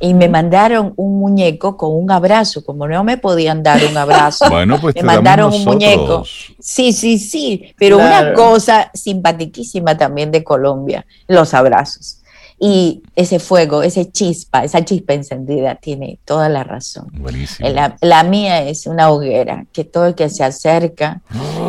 y me mandaron un muñeco con un abrazo, como no me podían dar un abrazo. bueno, pues me mandaron un muñeco. Sí, sí, sí, pero una cosa simpaticísima también de Colombia, los abrazos. Y ese fuego, ese chispa, esa chispa encendida tiene toda la razón. Buenísimo. La, mía es una hoguera que todo el que se acerca,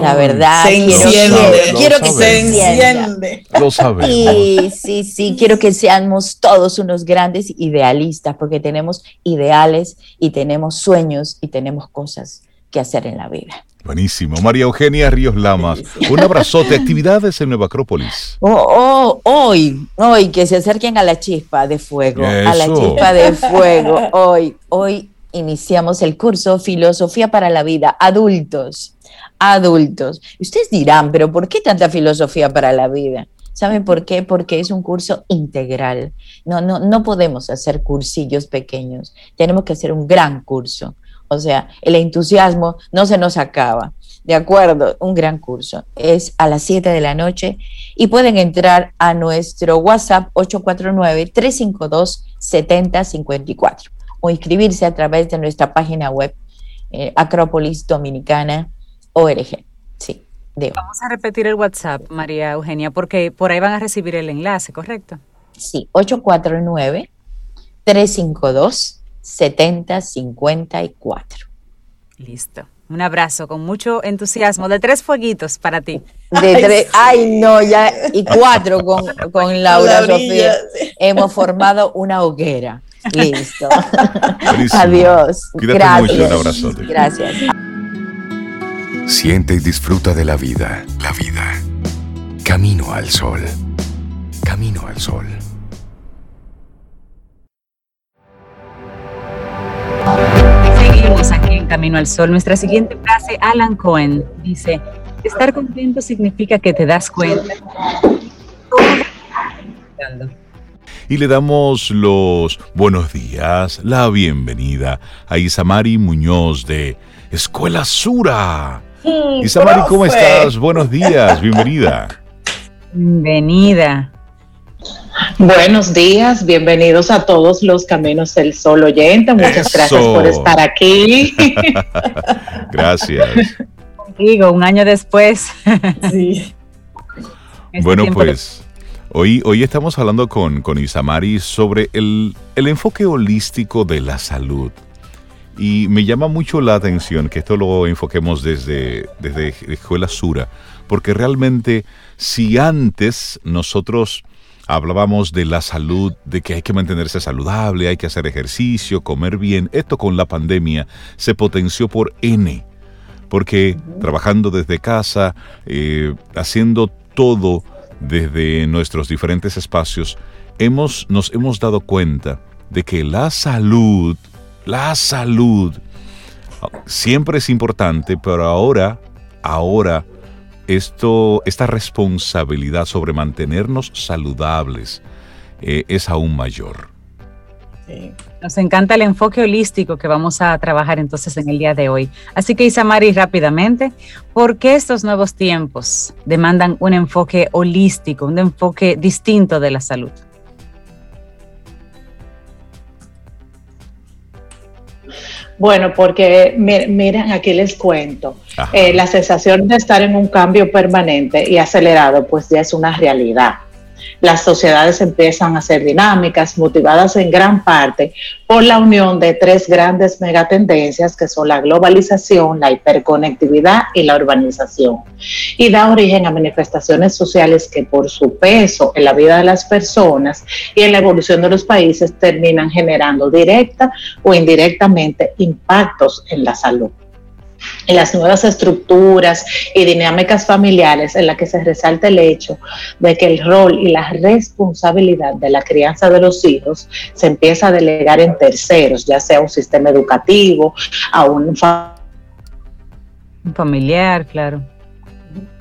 la verdad, se quiero, enciende, quiero que se enciende. Lo sabemos. Sí, sí, sí, quiero que seamos todos unos grandes idealistas porque tenemos ideales y tenemos sueños y tenemos cosas que hacer en la vida. Buenísimo. María Eugenia Ríos Lamas, un abrazote. Actividades en Nueva Acrópolis. Oh, oh, hoy, hoy, que se acerquen a la chispa de fuego. A la chispa de fuego. Hoy, hoy iniciamos el curso Filosofía para la Vida. Adultos, adultos. Ustedes dirán, pero ¿por qué tanta filosofía para la vida? ¿Saben por qué? Porque es un curso integral. No, no, no podemos hacer cursillos pequeños. Tenemos que hacer un gran curso o sea, el entusiasmo no se nos acaba. De acuerdo, un gran curso. Es a las 7 de la noche y pueden entrar a nuestro WhatsApp 849-352-7054 o inscribirse a través de nuestra página web eh, Acrópolis Dominicana ORG. Sí, Vamos a repetir el WhatsApp, María Eugenia, porque por ahí van a recibir el enlace, ¿correcto? Sí, 849 352 7054. Listo. Un abrazo con mucho entusiasmo de tres fueguitos para ti. De tres, ay no, ya, y cuatro con, con Laura Sofía. Hemos formado una hoguera. Listo. Adiós. Gracias. mucho, un abrazo. Gracias. Siente y disfruta de la vida. La vida. Camino al sol. Camino al sol. Camino al Sol. Nuestra siguiente frase, Alan Cohen, dice, estar contento significa que te das cuenta. Y le damos los buenos días, la bienvenida a Isamari Muñoz de Escuela Sura. Isamari, ¿cómo estás? Buenos días, bienvenida. Bienvenida. Buenos días, bienvenidos a todos los Caminos del Sol oyente. Muchas gracias por estar aquí. gracias. Digo, un año después. sí. Este bueno, pues hoy, hoy estamos hablando con, con Isamari sobre el, el enfoque holístico de la salud. Y me llama mucho la atención que esto lo enfoquemos desde, desde Escuela Sura, porque realmente si antes nosotros hablábamos de la salud, de que hay que mantenerse saludable, hay que hacer ejercicio, comer bien. Esto con la pandemia se potenció por N, porque trabajando desde casa, eh, haciendo todo desde nuestros diferentes espacios, hemos, nos hemos dado cuenta de que la salud, la salud, siempre es importante, pero ahora, ahora, esto, esta responsabilidad sobre mantenernos saludables eh, es aún mayor. Nos encanta el enfoque holístico que vamos a trabajar entonces en el día de hoy. Así que Isamari, rápidamente, ¿por qué estos nuevos tiempos demandan un enfoque holístico, un enfoque distinto de la salud? Bueno, porque miren, aquí les cuento. Eh, la sensación de estar en un cambio permanente y acelerado, pues ya es una realidad las sociedades empiezan a ser dinámicas, motivadas en gran parte por la unión de tres grandes megatendencias que son la globalización, la hiperconectividad y la urbanización. Y da origen a manifestaciones sociales que por su peso en la vida de las personas y en la evolución de los países terminan generando directa o indirectamente impactos en la salud en las nuevas estructuras y dinámicas familiares en las que se resalta el hecho de que el rol y la responsabilidad de la crianza de los hijos se empieza a delegar en terceros, ya sea un sistema educativo, a un, un familiar, claro.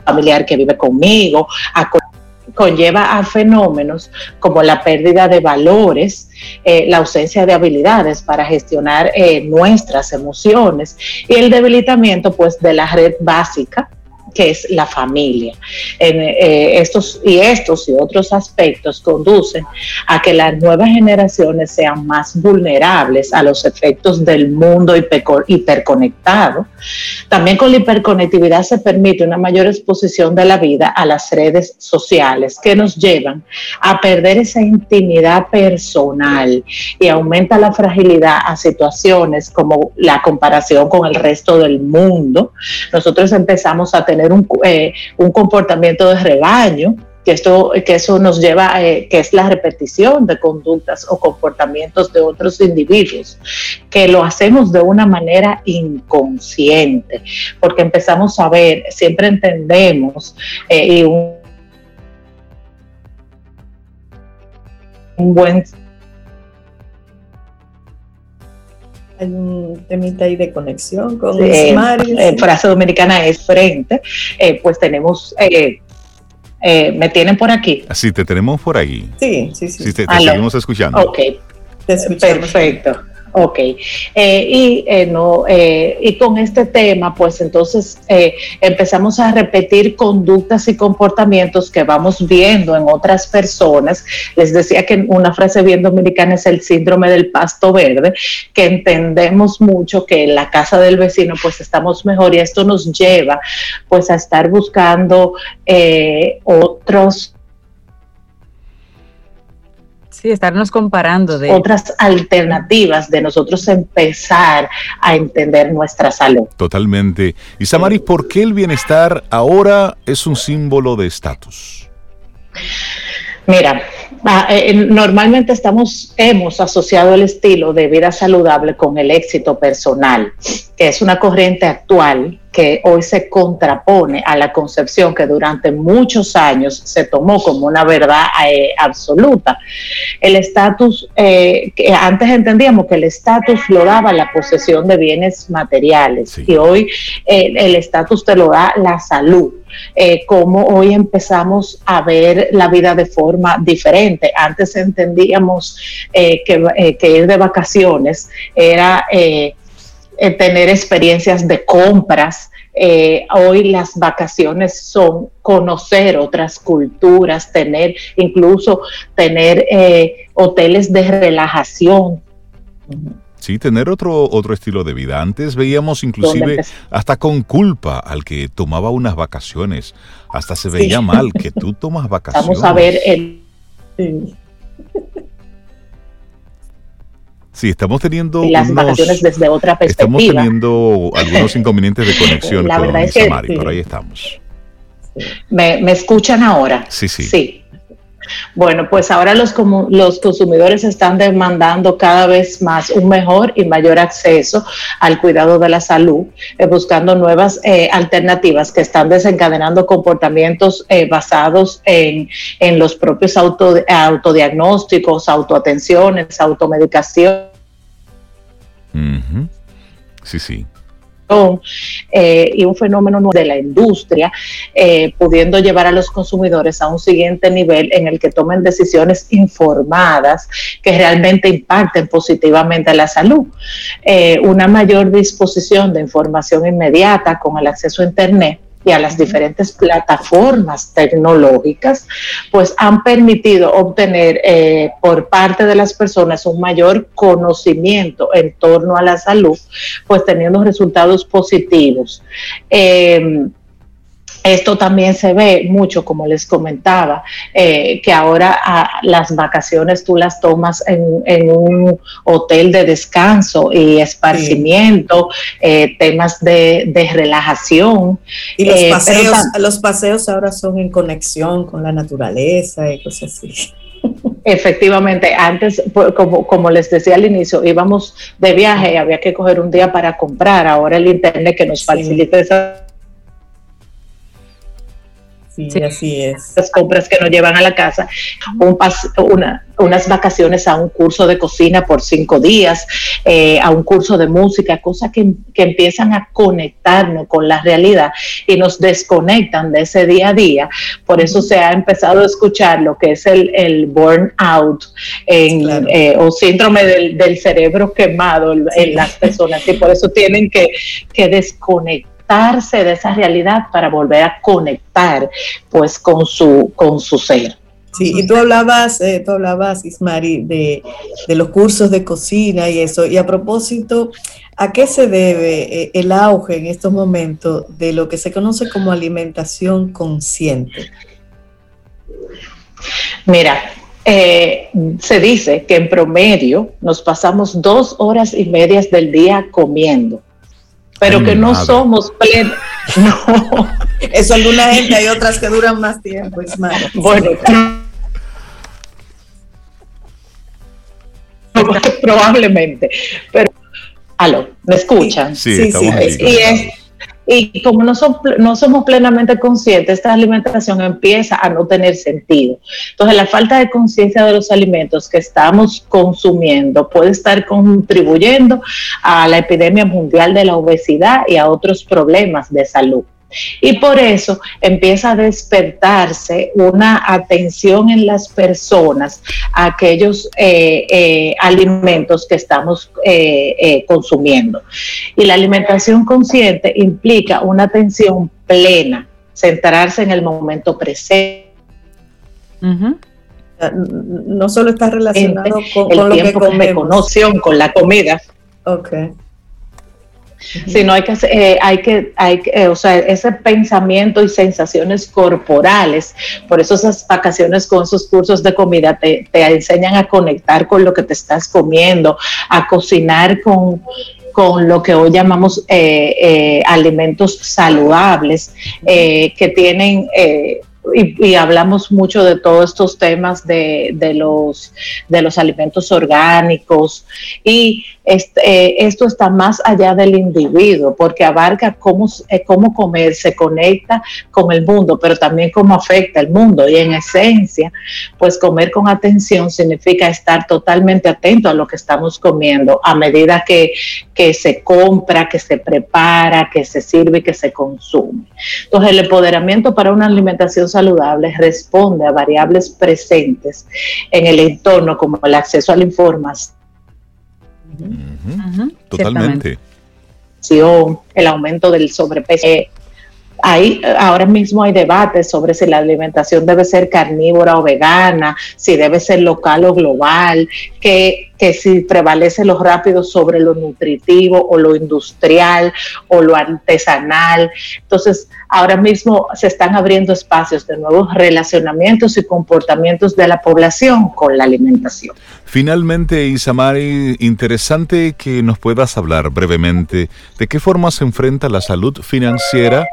Familiar que vive conmigo, a conlleva a fenómenos como la pérdida de valores, eh, la ausencia de habilidades para gestionar eh, nuestras emociones y el debilitamiento pues de la red básica que es la familia. En, eh, estos, y estos y otros aspectos conducen a que las nuevas generaciones sean más vulnerables a los efectos del mundo hiperconectado. También con la hiperconectividad se permite una mayor exposición de la vida a las redes sociales que nos llevan a perder esa intimidad personal y aumenta la fragilidad a situaciones como la comparación con el resto del mundo. Nosotros empezamos a tener un, eh, un comportamiento de rebaño, que, esto, que eso nos lleva, a eh, que es la repetición de conductas o comportamientos de otros individuos, que lo hacemos de una manera inconsciente, porque empezamos a ver, siempre entendemos eh, y un, un buen Hay un temita ahí de conexión con sí, eh, frase dominicana es frente. Eh, pues tenemos. Eh, eh, ¿Me tienen por aquí? Sí, te tenemos por ahí. Sí, sí, sí. sí te, te seguimos escuchando. Ok. Perfecto. Ok, eh, y, eh, no, eh, y con este tema, pues entonces empezamos a repetir conductas y comportamientos que vamos viendo en otras personas. Les decía que una frase bien dominicana es el síndrome del pasto verde, que entendemos mucho que en la casa del vecino pues estamos mejor y esto nos lleva pues a estar buscando otros Sí, estarnos comparando de otras alternativas de nosotros empezar a entender nuestra salud. Totalmente. Y Samari, ¿por qué el bienestar ahora es un símbolo de estatus? Mira, ah, eh, normalmente estamos, hemos asociado el estilo de vida saludable con el éxito personal, que es una corriente actual que hoy se contrapone a la concepción que durante muchos años se tomó como una verdad eh, absoluta. El estatus, eh, que antes entendíamos que el estatus lo daba la posesión de bienes materiales y hoy el estatus te lo da la salud. Como hoy empezamos a ver la vida de forma diferente. Antes entendíamos que, que, ir de vacaciones era eh, tener experiencias de compras. Eh, hoy las vacaciones son conocer otras culturas, tener incluso tener eh, hoteles de relajación. Sí, tener otro, otro estilo de vida. Antes veíamos inclusive hasta con culpa al que tomaba unas vacaciones. Hasta se veía mal que tú tomas vacaciones. Vamos a ver el... Sí, estamos teniendo. las vacaciones desde otra perspectiva. Estamos teniendo algunos inconvenientes de conexión con verdad pero ahí estamos. ¿Me, ¿Me, escuchan ahora? Sí, sí. Sí. Bueno, pues ahora los, los consumidores están demandando cada vez más un mejor y mayor acceso al cuidado de la salud, eh, buscando nuevas eh, alternativas que están desencadenando comportamientos eh, basados en, los propios auto, autodiagnósticos, autoatenciones, automedicación. Sí, sí. Eh, y un fenómeno de la industria, eh, pudiendo llevar a los consumidores a un siguiente nivel en el que tomen decisiones informadas que realmente impacten positivamente la salud. Eh, una mayor disposición de información inmediata con el acceso a Internet y a las diferentes plataformas tecnológicas, pues han permitido obtener eh, por parte de las personas un mayor conocimiento en torno a la salud, pues teniendo resultados positivos. Eh, esto también se ve mucho, como les comentaba, eh, que ahora ah, las vacaciones tú las tomas en, un hotel de descanso y esparcimiento, eh, temas de, relajación. Y los, eh, paseos, los paseos ahora son en conexión con la naturaleza y cosas así. Efectivamente, antes, pues, como, como les decía al inicio, íbamos de viaje y había que coger un día para comprar. Ahora el Internet que nos facilita esa Sí, así es. Las compras que nos llevan a la casa, un una, unas vacaciones a un curso de cocina por cinco días, eh, a un curso de música, cosas que, empiezan a conectarnos con la realidad y nos desconectan de ese día a día. Por eso se ha empezado a escuchar lo que es el, el burnout eh, o síndrome del, cerebro quemado en, las personas y por eso tienen que, que desconectar de esa realidad para volver a conectar pues con su, con su ser. Sí, y tú hablabas, eh, tú hablabas, Ismari, de, los cursos de cocina y eso. Y a propósito, ¿a qué se debe eh, el auge en estos momentos de lo que se conoce como alimentación consciente? Mira, eh, se dice que en promedio nos pasamos dos horas y medias del día comiendo pero que no somos plenos. No. Eso alguna gente, hay otras que duran más tiempo, es Bueno, probablemente, pero, aló, ¿me escuchan? Sí, sí, Y es, y como no, no somos plenamente conscientes, esta alimentación empieza a no tener sentido. Entonces, la falta de conciencia de los alimentos que estamos consumiendo puede estar contribuyendo a la epidemia mundial de la obesidad y a otros problemas de salud. Y por eso empieza a despertarse una atención en las personas a aquellos eh, eh, alimentos que estamos eh, consumiendo. Y la alimentación consciente implica una atención plena, centrarse en el momento presente. No solo está relacionado con, el tiempo lo que comemos. con la comida. Okay sino hay que, eh, hay que, hay eh, o sea, ese pensamiento y sensaciones corporales, por eso esas vacaciones con esos cursos de comida te, enseñan a conectar con lo que te estás comiendo, a cocinar con, lo que hoy llamamos eh, alimentos saludables, que tienen y, hablamos mucho de todos estos temas de, los, de los alimentos orgánicos. Y eh, esto está más allá del individuo porque abarca cómo, eh, cómo comer, se conecta con el mundo, pero también cómo afecta el mundo y en esencia, pues comer con atención significa estar totalmente atento a lo que estamos comiendo a medida que, que se compra, que se prepara, que se sirve que se consume. Entonces el empoderamiento para una alimentación saludable responde a variables presentes en el entorno como el acceso a la información. Totalmente. El aumento del sobrepeso. Eh, Ahí, ahora mismo hay debates sobre si la alimentación debe ser carnívora o vegana, si debe ser local o global, que, que si prevalece lo rápido sobre lo nutritivo o lo industrial o lo artesanal. Entonces, ahora mismo se están abriendo espacios de nuevos relacionamientos y comportamientos de la población con la alimentación. Finalmente, Isamari, interesante que nos puedas hablar brevemente de qué forma se enfrenta la salud financiera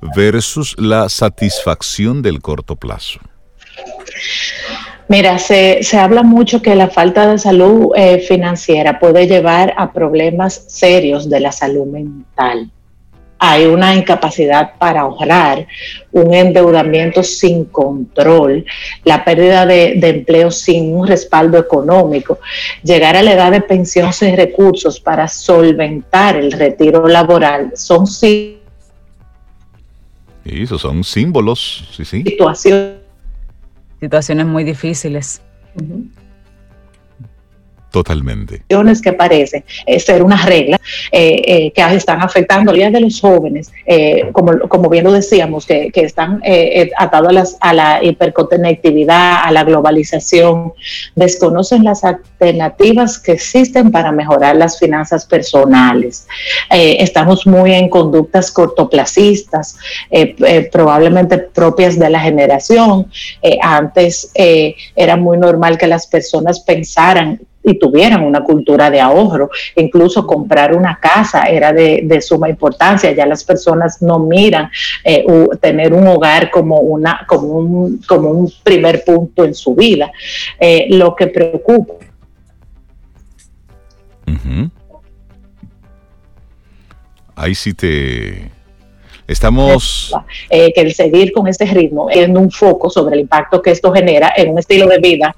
versus la satisfacción del corto plazo. Mira, se, habla mucho que la falta de salud eh, financiera puede llevar a problemas serios de la salud mental hay una incapacidad para ahorrar, un endeudamiento sin control, la pérdida de, empleo sin un respaldo económico, llegar a la edad de pensión sin recursos para solventar el retiro laboral, son sí. Esos son símbolos, sí, sí. Situaciones. Situaciones muy difíciles. Totalmente. Que parecen eh, ser una regla eh, eh, que están afectando la vida de los jóvenes, como, como bien lo decíamos, que, que están atados a, las, a la hiperconectividad, a la globalización, desconocen las alternativas que existen para mejorar las finanzas personales. estamos muy en conductas cortoplacistas, probablemente propias de la generación. antes era muy normal que las personas pensaran y tuvieran una cultura de ahorro. Incluso comprar una casa era de, suma importancia. Ya las personas no miran eh, tener un hogar como, una, como, un, como un primer punto en su vida. Eh, lo que preocupa. Ahí sí te, Estamos. Eh, que el seguir con este ritmo, en un foco sobre el impacto que esto genera en un estilo de vida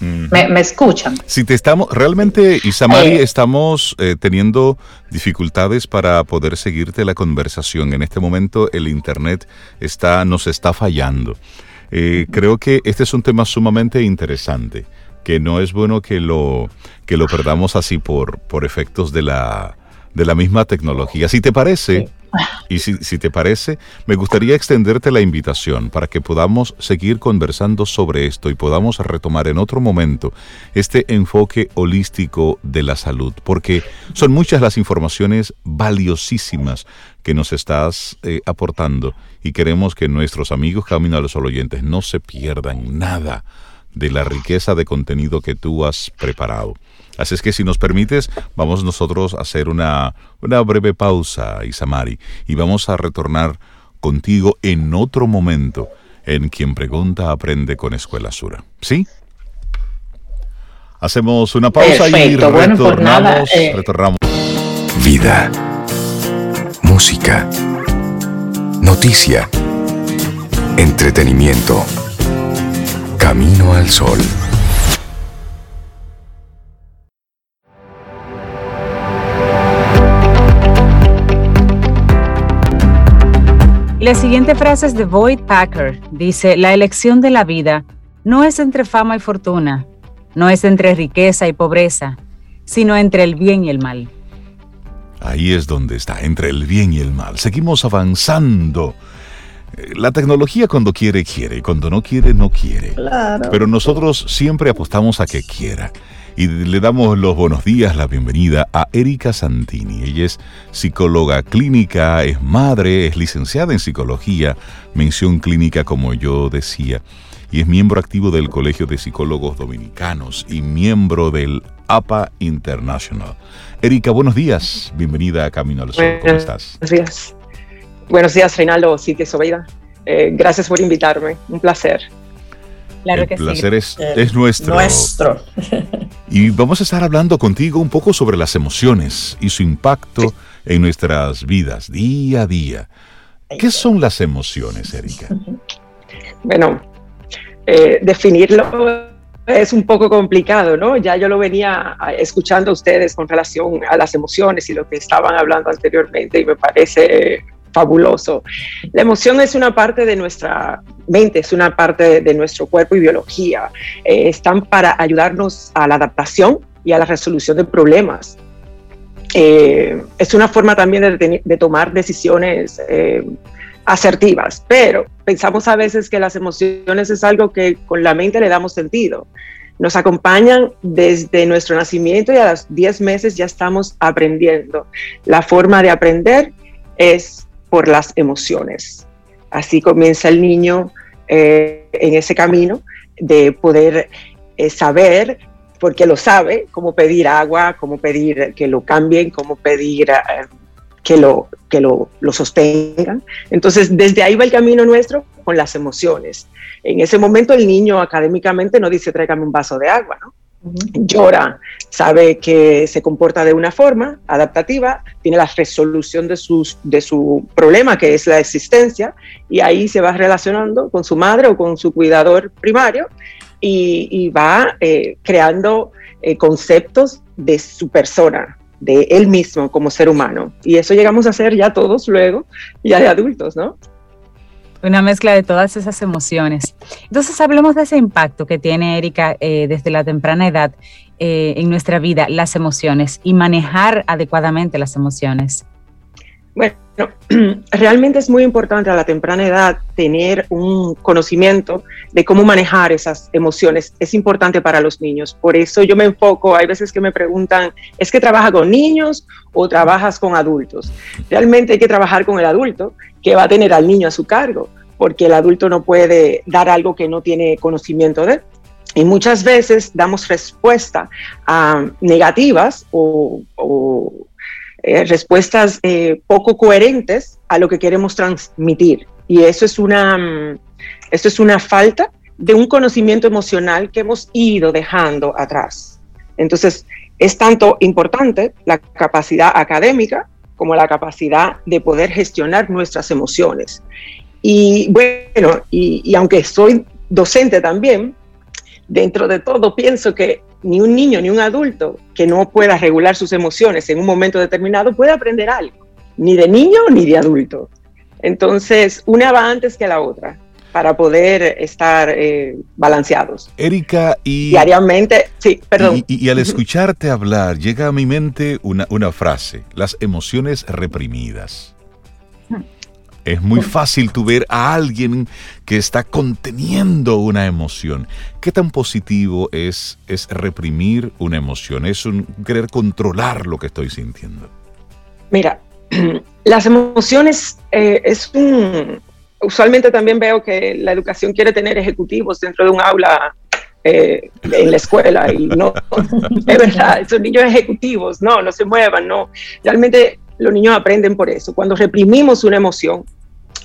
me, escuchan. Si te estamos, realmente, Isamari, eh. estamos eh, teniendo dificultades para poder seguirte la conversación. En este momento el internet está, nos está fallando. Eh, creo que este es un tema sumamente interesante, que no es bueno que lo, que lo perdamos así por, por efectos de la, de la misma tecnología. Si te parece, y si, te parece, me gustaría extenderte la invitación para que podamos seguir conversando sobre esto y podamos retomar en otro momento este enfoque holístico de la salud, porque son muchas las informaciones valiosísimas que nos estás eh, aportando y queremos que nuestros amigos Camino a los Oyentes no se pierdan nada de la riqueza de contenido que tú has preparado. Así es que si nos permites, vamos nosotros a hacer una, una breve pausa, Isamari, y vamos a retornar contigo en otro momento en Quien Pregunta Aprende con Escuela Sura. ¿Sí? Hacemos una pausa y retornamos, eh. retornamos. Vida. Música. Noticia. Entretenimiento. Camino al sol. La siguiente frase es de Boyd Packer. Dice, la elección de la vida no es entre fama y fortuna, no es entre riqueza y pobreza, sino entre el bien y el mal. Ahí es donde está, entre el bien y el mal. Seguimos avanzando. La tecnología cuando quiere, quiere, y cuando no quiere, no quiere. Pero nosotros siempre apostamos a que quiera y le damos los buenos días, la bienvenida a Erika Santini. Ella es psicóloga clínica, es madre, es licenciada en psicología, mención clínica como yo decía, y es miembro activo del Colegio de Psicólogos Dominicanos y miembro del APA International. Erika, buenos días, bienvenida a Camino al Sol, ¿cómo estás? Buenos días. Buenos días, Reinaldo, Silvia Sobeida. Eh, gracias por invitarme, un placer. Claro El placer es, es, nuestro. Nuestro. y vamos a estar hablando contigo un poco sobre las emociones y su impacto en nuestras vidas día a día. ¿Qué son las emociones, Erika? Bueno, eh, definirlo es un poco complicado, ¿no? Ya yo lo venía escuchando a ustedes con relación a las emociones y lo que estaban hablando anteriormente y me parece fabuloso. La emoción es una parte de nuestra mente, es una parte de, nuestro cuerpo y biología. Eh, están para ayudarnos a la adaptación y a la resolución de problemas. Eh, es una forma también de, tomar decisiones eh, asertivas, pero pensamos a veces que las emociones es algo que con la mente le damos sentido. Nos acompañan desde nuestro nacimiento y a los 10 meses ya estamos aprendiendo. La forma de aprender es por las emociones. Así comienza el niño eh, en ese camino de poder eh, saber, porque lo sabe, cómo pedir agua, cómo pedir que lo cambien, cómo pedir eh, que, lo, que lo, lo sostengan. Entonces, desde ahí va el camino nuestro con las emociones. En ese momento el niño académicamente no dice tráigame un vaso de agua, ¿no? Llora, sabe que se comporta de una forma adaptativa, tiene la resolución de, sus, de su problema, que es la existencia, y ahí se va relacionando con su madre o con su cuidador primario y, va eh, creando eh, conceptos de su persona, de él mismo como ser humano. Y eso llegamos a hacer ya todos luego, ya de adultos, ¿no? Una mezcla de todas esas emociones. Entonces, hablemos de ese impacto que tiene Erika eh, desde la temprana edad eh, en nuestra vida, las emociones y manejar adecuadamente las emociones. Bueno, realmente es muy importante a la temprana edad tener un conocimiento de cómo manejar esas emociones. Es importante para los niños. Por eso yo me enfoco, hay veces que me preguntan, ¿es que trabaja con niños o trabajas con adultos? Realmente hay que trabajar con el adulto que va a tener al niño a su cargo, porque el adulto no puede dar algo que no tiene conocimiento de. Y muchas veces damos respuesta a negativas o, eh, respuestas eh, poco coherentes a lo que queremos transmitir. Y eso es una, mm, esto es una falta de un conocimiento emocional que hemos ido dejando atrás. Entonces, es tanto importante la capacidad académica como la capacidad de poder gestionar nuestras emociones. Y bueno, y, aunque soy docente también, dentro de todo pienso que ni un niño ni un adulto que no pueda regular sus emociones en un momento determinado puede aprender algo, ni de niño ni de adulto. Entonces, una va antes que la otra para poder estar eh, balanceados. Erika, y... Diariamente, sí, perdón. Y, al escucharte hablar, llega a mi mente una, una frase, las emociones reprimidas. Es muy fácil tu ver a alguien que está conteniendo una emoción. ¿Qué tan positivo es, es reprimir una emoción? Es un querer controlar lo que estoy sintiendo. Mira, las emociones eh, es un, usualmente también veo que la educación quiere tener ejecutivos dentro de un aula eh, en la escuela y no, es verdad, esos niños ejecutivos, no, no se muevan, no. Realmente los niños aprenden por eso. Cuando reprimimos una emoción,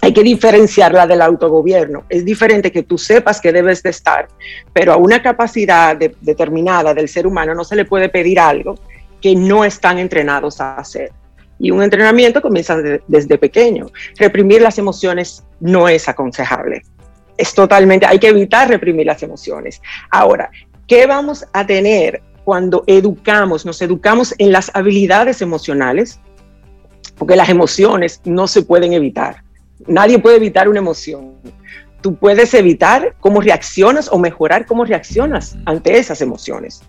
hay que diferenciarla del autogobierno. Es diferente que tú sepas que debes de estar, pero a una capacidad determinada del ser humano no se le puede pedir algo que no están entrenados a hacer. Y un entrenamiento comienza desde pequeño. Reprimir las emociones no es aconsejable. Es totalmente, hay que evitar reprimir las emociones. Ahora, ¿qué vamos a tener cuando educamos, nos educamos en las habilidades emocionales? Porque las emociones no se pueden evitar. Nadie puede evitar una emoción. Tú puedes evitar cómo reaccionas o mejorar cómo reaccionas ante esas emociones.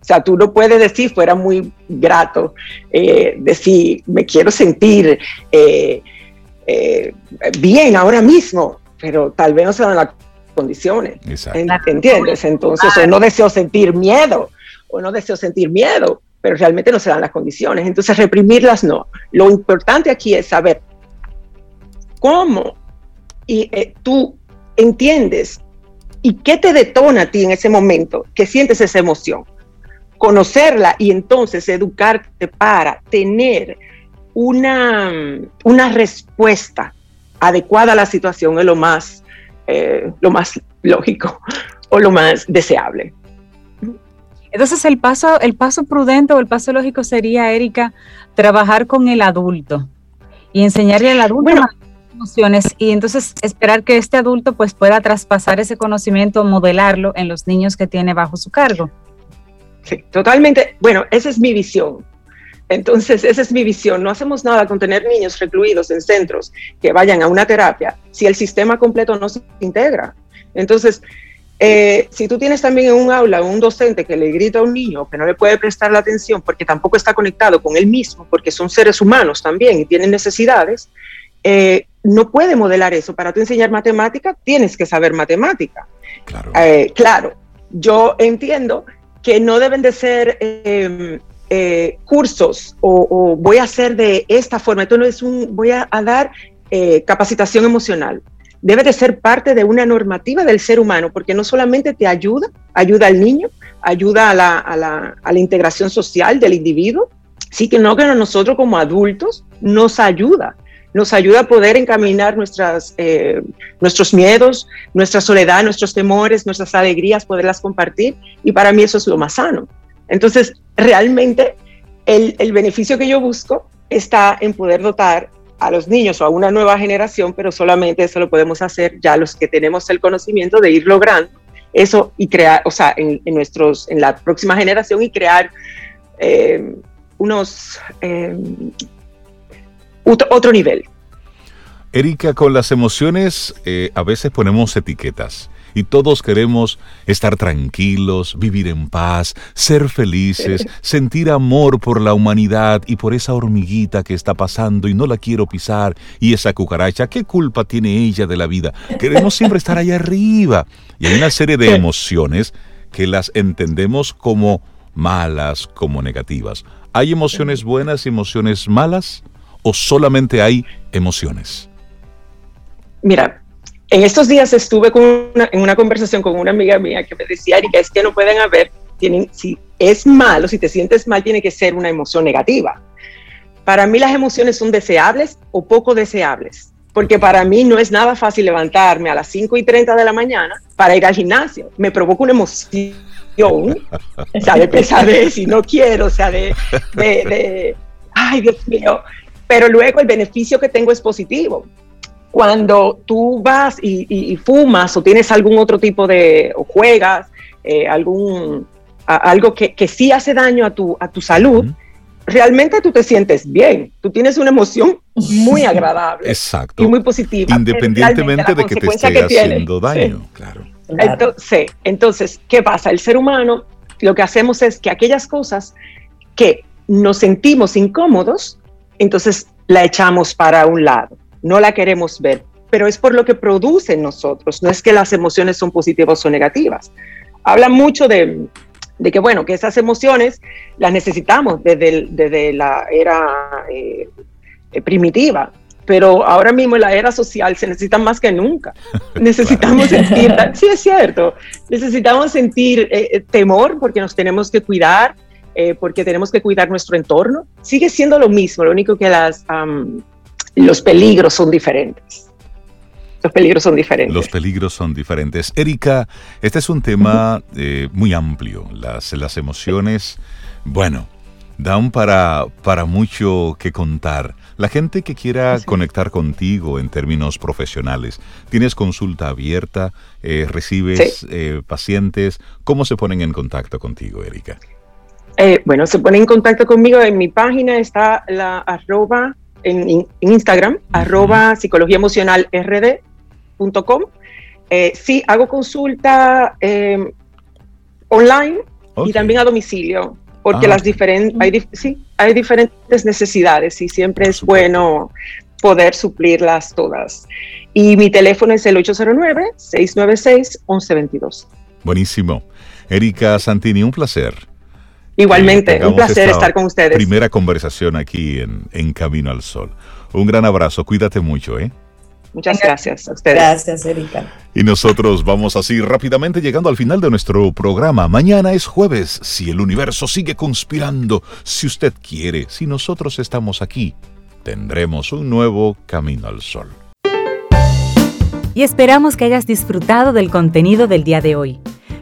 O sea, tú no puedes decir, fuera muy grato, eh, decir, me quiero sentir eh, eh, bien ahora mismo, pero tal vez no se dan las condiciones. ¿Entiendes? Entonces, o no deseo sentir miedo, o no deseo sentir miedo, pero realmente no se dan las condiciones. Entonces, reprimirlas no. Lo importante aquí es saber cómo y, tú entiendes y qué te detona a ti en ese momento que sientes esa emoción conocerla y entonces educarte para tener una, una respuesta adecuada a la situación es lo más, eh, lo más lógico o lo más deseable. Entonces el paso, el paso prudente o el paso lógico sería, Erika, trabajar con el adulto y enseñarle al adulto emociones y entonces esperar que este adulto pues pueda traspasar ese conocimiento, modelarlo en los niños que tiene bajo su cargo. Sí, totalmente. Bueno, esa es mi visión. Entonces, esa es mi visión. No hacemos nada con tener niños recluidos en centros que vayan a una terapia si el sistema completo no se integra. Entonces, eh, si tú tienes también en un aula un docente que le grita a un niño que no le puede prestar la atención porque tampoco está conectado con él mismo, porque son seres humanos también y tienen necesidades, eh, no puede modelar eso. Para tú enseñar matemática, tienes que saber matemática. Claro. Eh, claro, yo entiendo que no deben de ser em, eh, cursos o, voy a hacer de esta forma. Esto no es un, voy a, dar eh, capacitación emocional. Debe de ser parte de una normativa del ser humano, porque no solamente te ayuda, ayuda al niño, ayuda a la, integración social del individuo, sí que no que nosotros como adultos nos ayuda nos ayuda a poder encaminar eh, nuestros miedos, nuestra soledad, nuestros temores, nuestras alegrías, poderlas compartir. Y para mí eso es lo más sano. Entonces, realmente el beneficio que yo busco está en poder dotar a los niños o a una nueva generación, pero solamente eso lo podemos hacer ya los que tenemos el conocimiento de ir logrando eso y crear, o sea, en, nuestros, en la próxima generación y crear eh, unos, eh, otro nivel. Erika, con las emociones eh, a veces ponemos etiquetas y todos queremos estar tranquilos, vivir en paz, ser felices, sentir amor por la humanidad y por esa hormiguita que está pasando y no la quiero pisar y esa cucaracha, ¿qué culpa tiene ella de la vida? Queremos siempre estar allá arriba y hay una serie de emociones que las entendemos como malas, como negativas. ¿Hay emociones buenas y emociones malas? o solamente hay emociones? Mira, en estos días estuve en una conversación con una amiga mía que me decía, Erika, es que no pueden haber, tienen, si es malo, si te sientes mal, tiene que ser una emoción negativa. Para mí las emociones son deseables o poco deseables, porque para mí no es nada fácil levantarme a las 5 y 30 de la mañana para ir al gimnasio. Me provoca una emoción, de pesadez y no quiero, o sea, de, de ay Dios mío, pero luego el beneficio que tengo es positivo. Cuando tú vas y, fumas o tienes algún otro tipo de, o juegas, eh, algún, algo que, que, sí hace daño a tu, a tu salud, realmente tú te sientes bien, tú tienes una emoción muy agradable Exacto. y muy positiva. Independientemente de que te esté haciendo daño, claro. Entonces, entonces, ¿qué pasa? El ser humano lo que hacemos es que aquellas cosas que nos sentimos incómodos, entonces la echamos para un lado, no la queremos ver, pero es por lo que produce en nosotros, no es que las emociones son positivas o negativas. Habla mucho de, que, bueno, que esas emociones las necesitamos desde, desde la era eh, primitiva, pero ahora mismo en la era social se necesitan más que nunca. Necesitamos sentir, sí es cierto, necesitamos sentir eh, temor porque nos tenemos que cuidar, eh, porque tenemos que cuidar nuestro entorno, sigue siendo lo mismo, lo único que las, los peligros son diferentes. Los peligros son diferentes. Los peligros son diferentes. Erika, este es un tema eh, muy amplio. Las, las emociones, bueno, dan para, para mucho que contar. La gente que quiera conectar contigo en términos profesionales, ¿tienes consulta abierta? Eh, ¿Recibes pacientes? ¿Cómo se ponen en contacto contigo, Erika? Eh, bueno, se pone en contacto conmigo. En mi página está la arroba en, Instagram, arroba psicología emocional rd.com. Eh, sí, hago consulta eh, online y también a domicilio, porque ah, las diferentes, hay, sí, hay diferentes necesidades y siempre es bueno poder suplirlas todas. Y mi teléfono es el 809-696-1122. Buenísimo. Erika Santini, un placer. Igualmente, un placer estar con ustedes. Primera conversación aquí en, en Camino al Sol. Un gran abrazo, cuídate mucho, ¿eh? Muchas gracias a ustedes. Gracias, Erika. Y nosotros vamos así rápidamente llegando al final de nuestro programa. Mañana es jueves. Si el universo sigue conspirando, si usted quiere, si nosotros estamos aquí, tendremos un nuevo Camino al Sol. y esperamos que hayas disfrutado del contenido del día de hoy.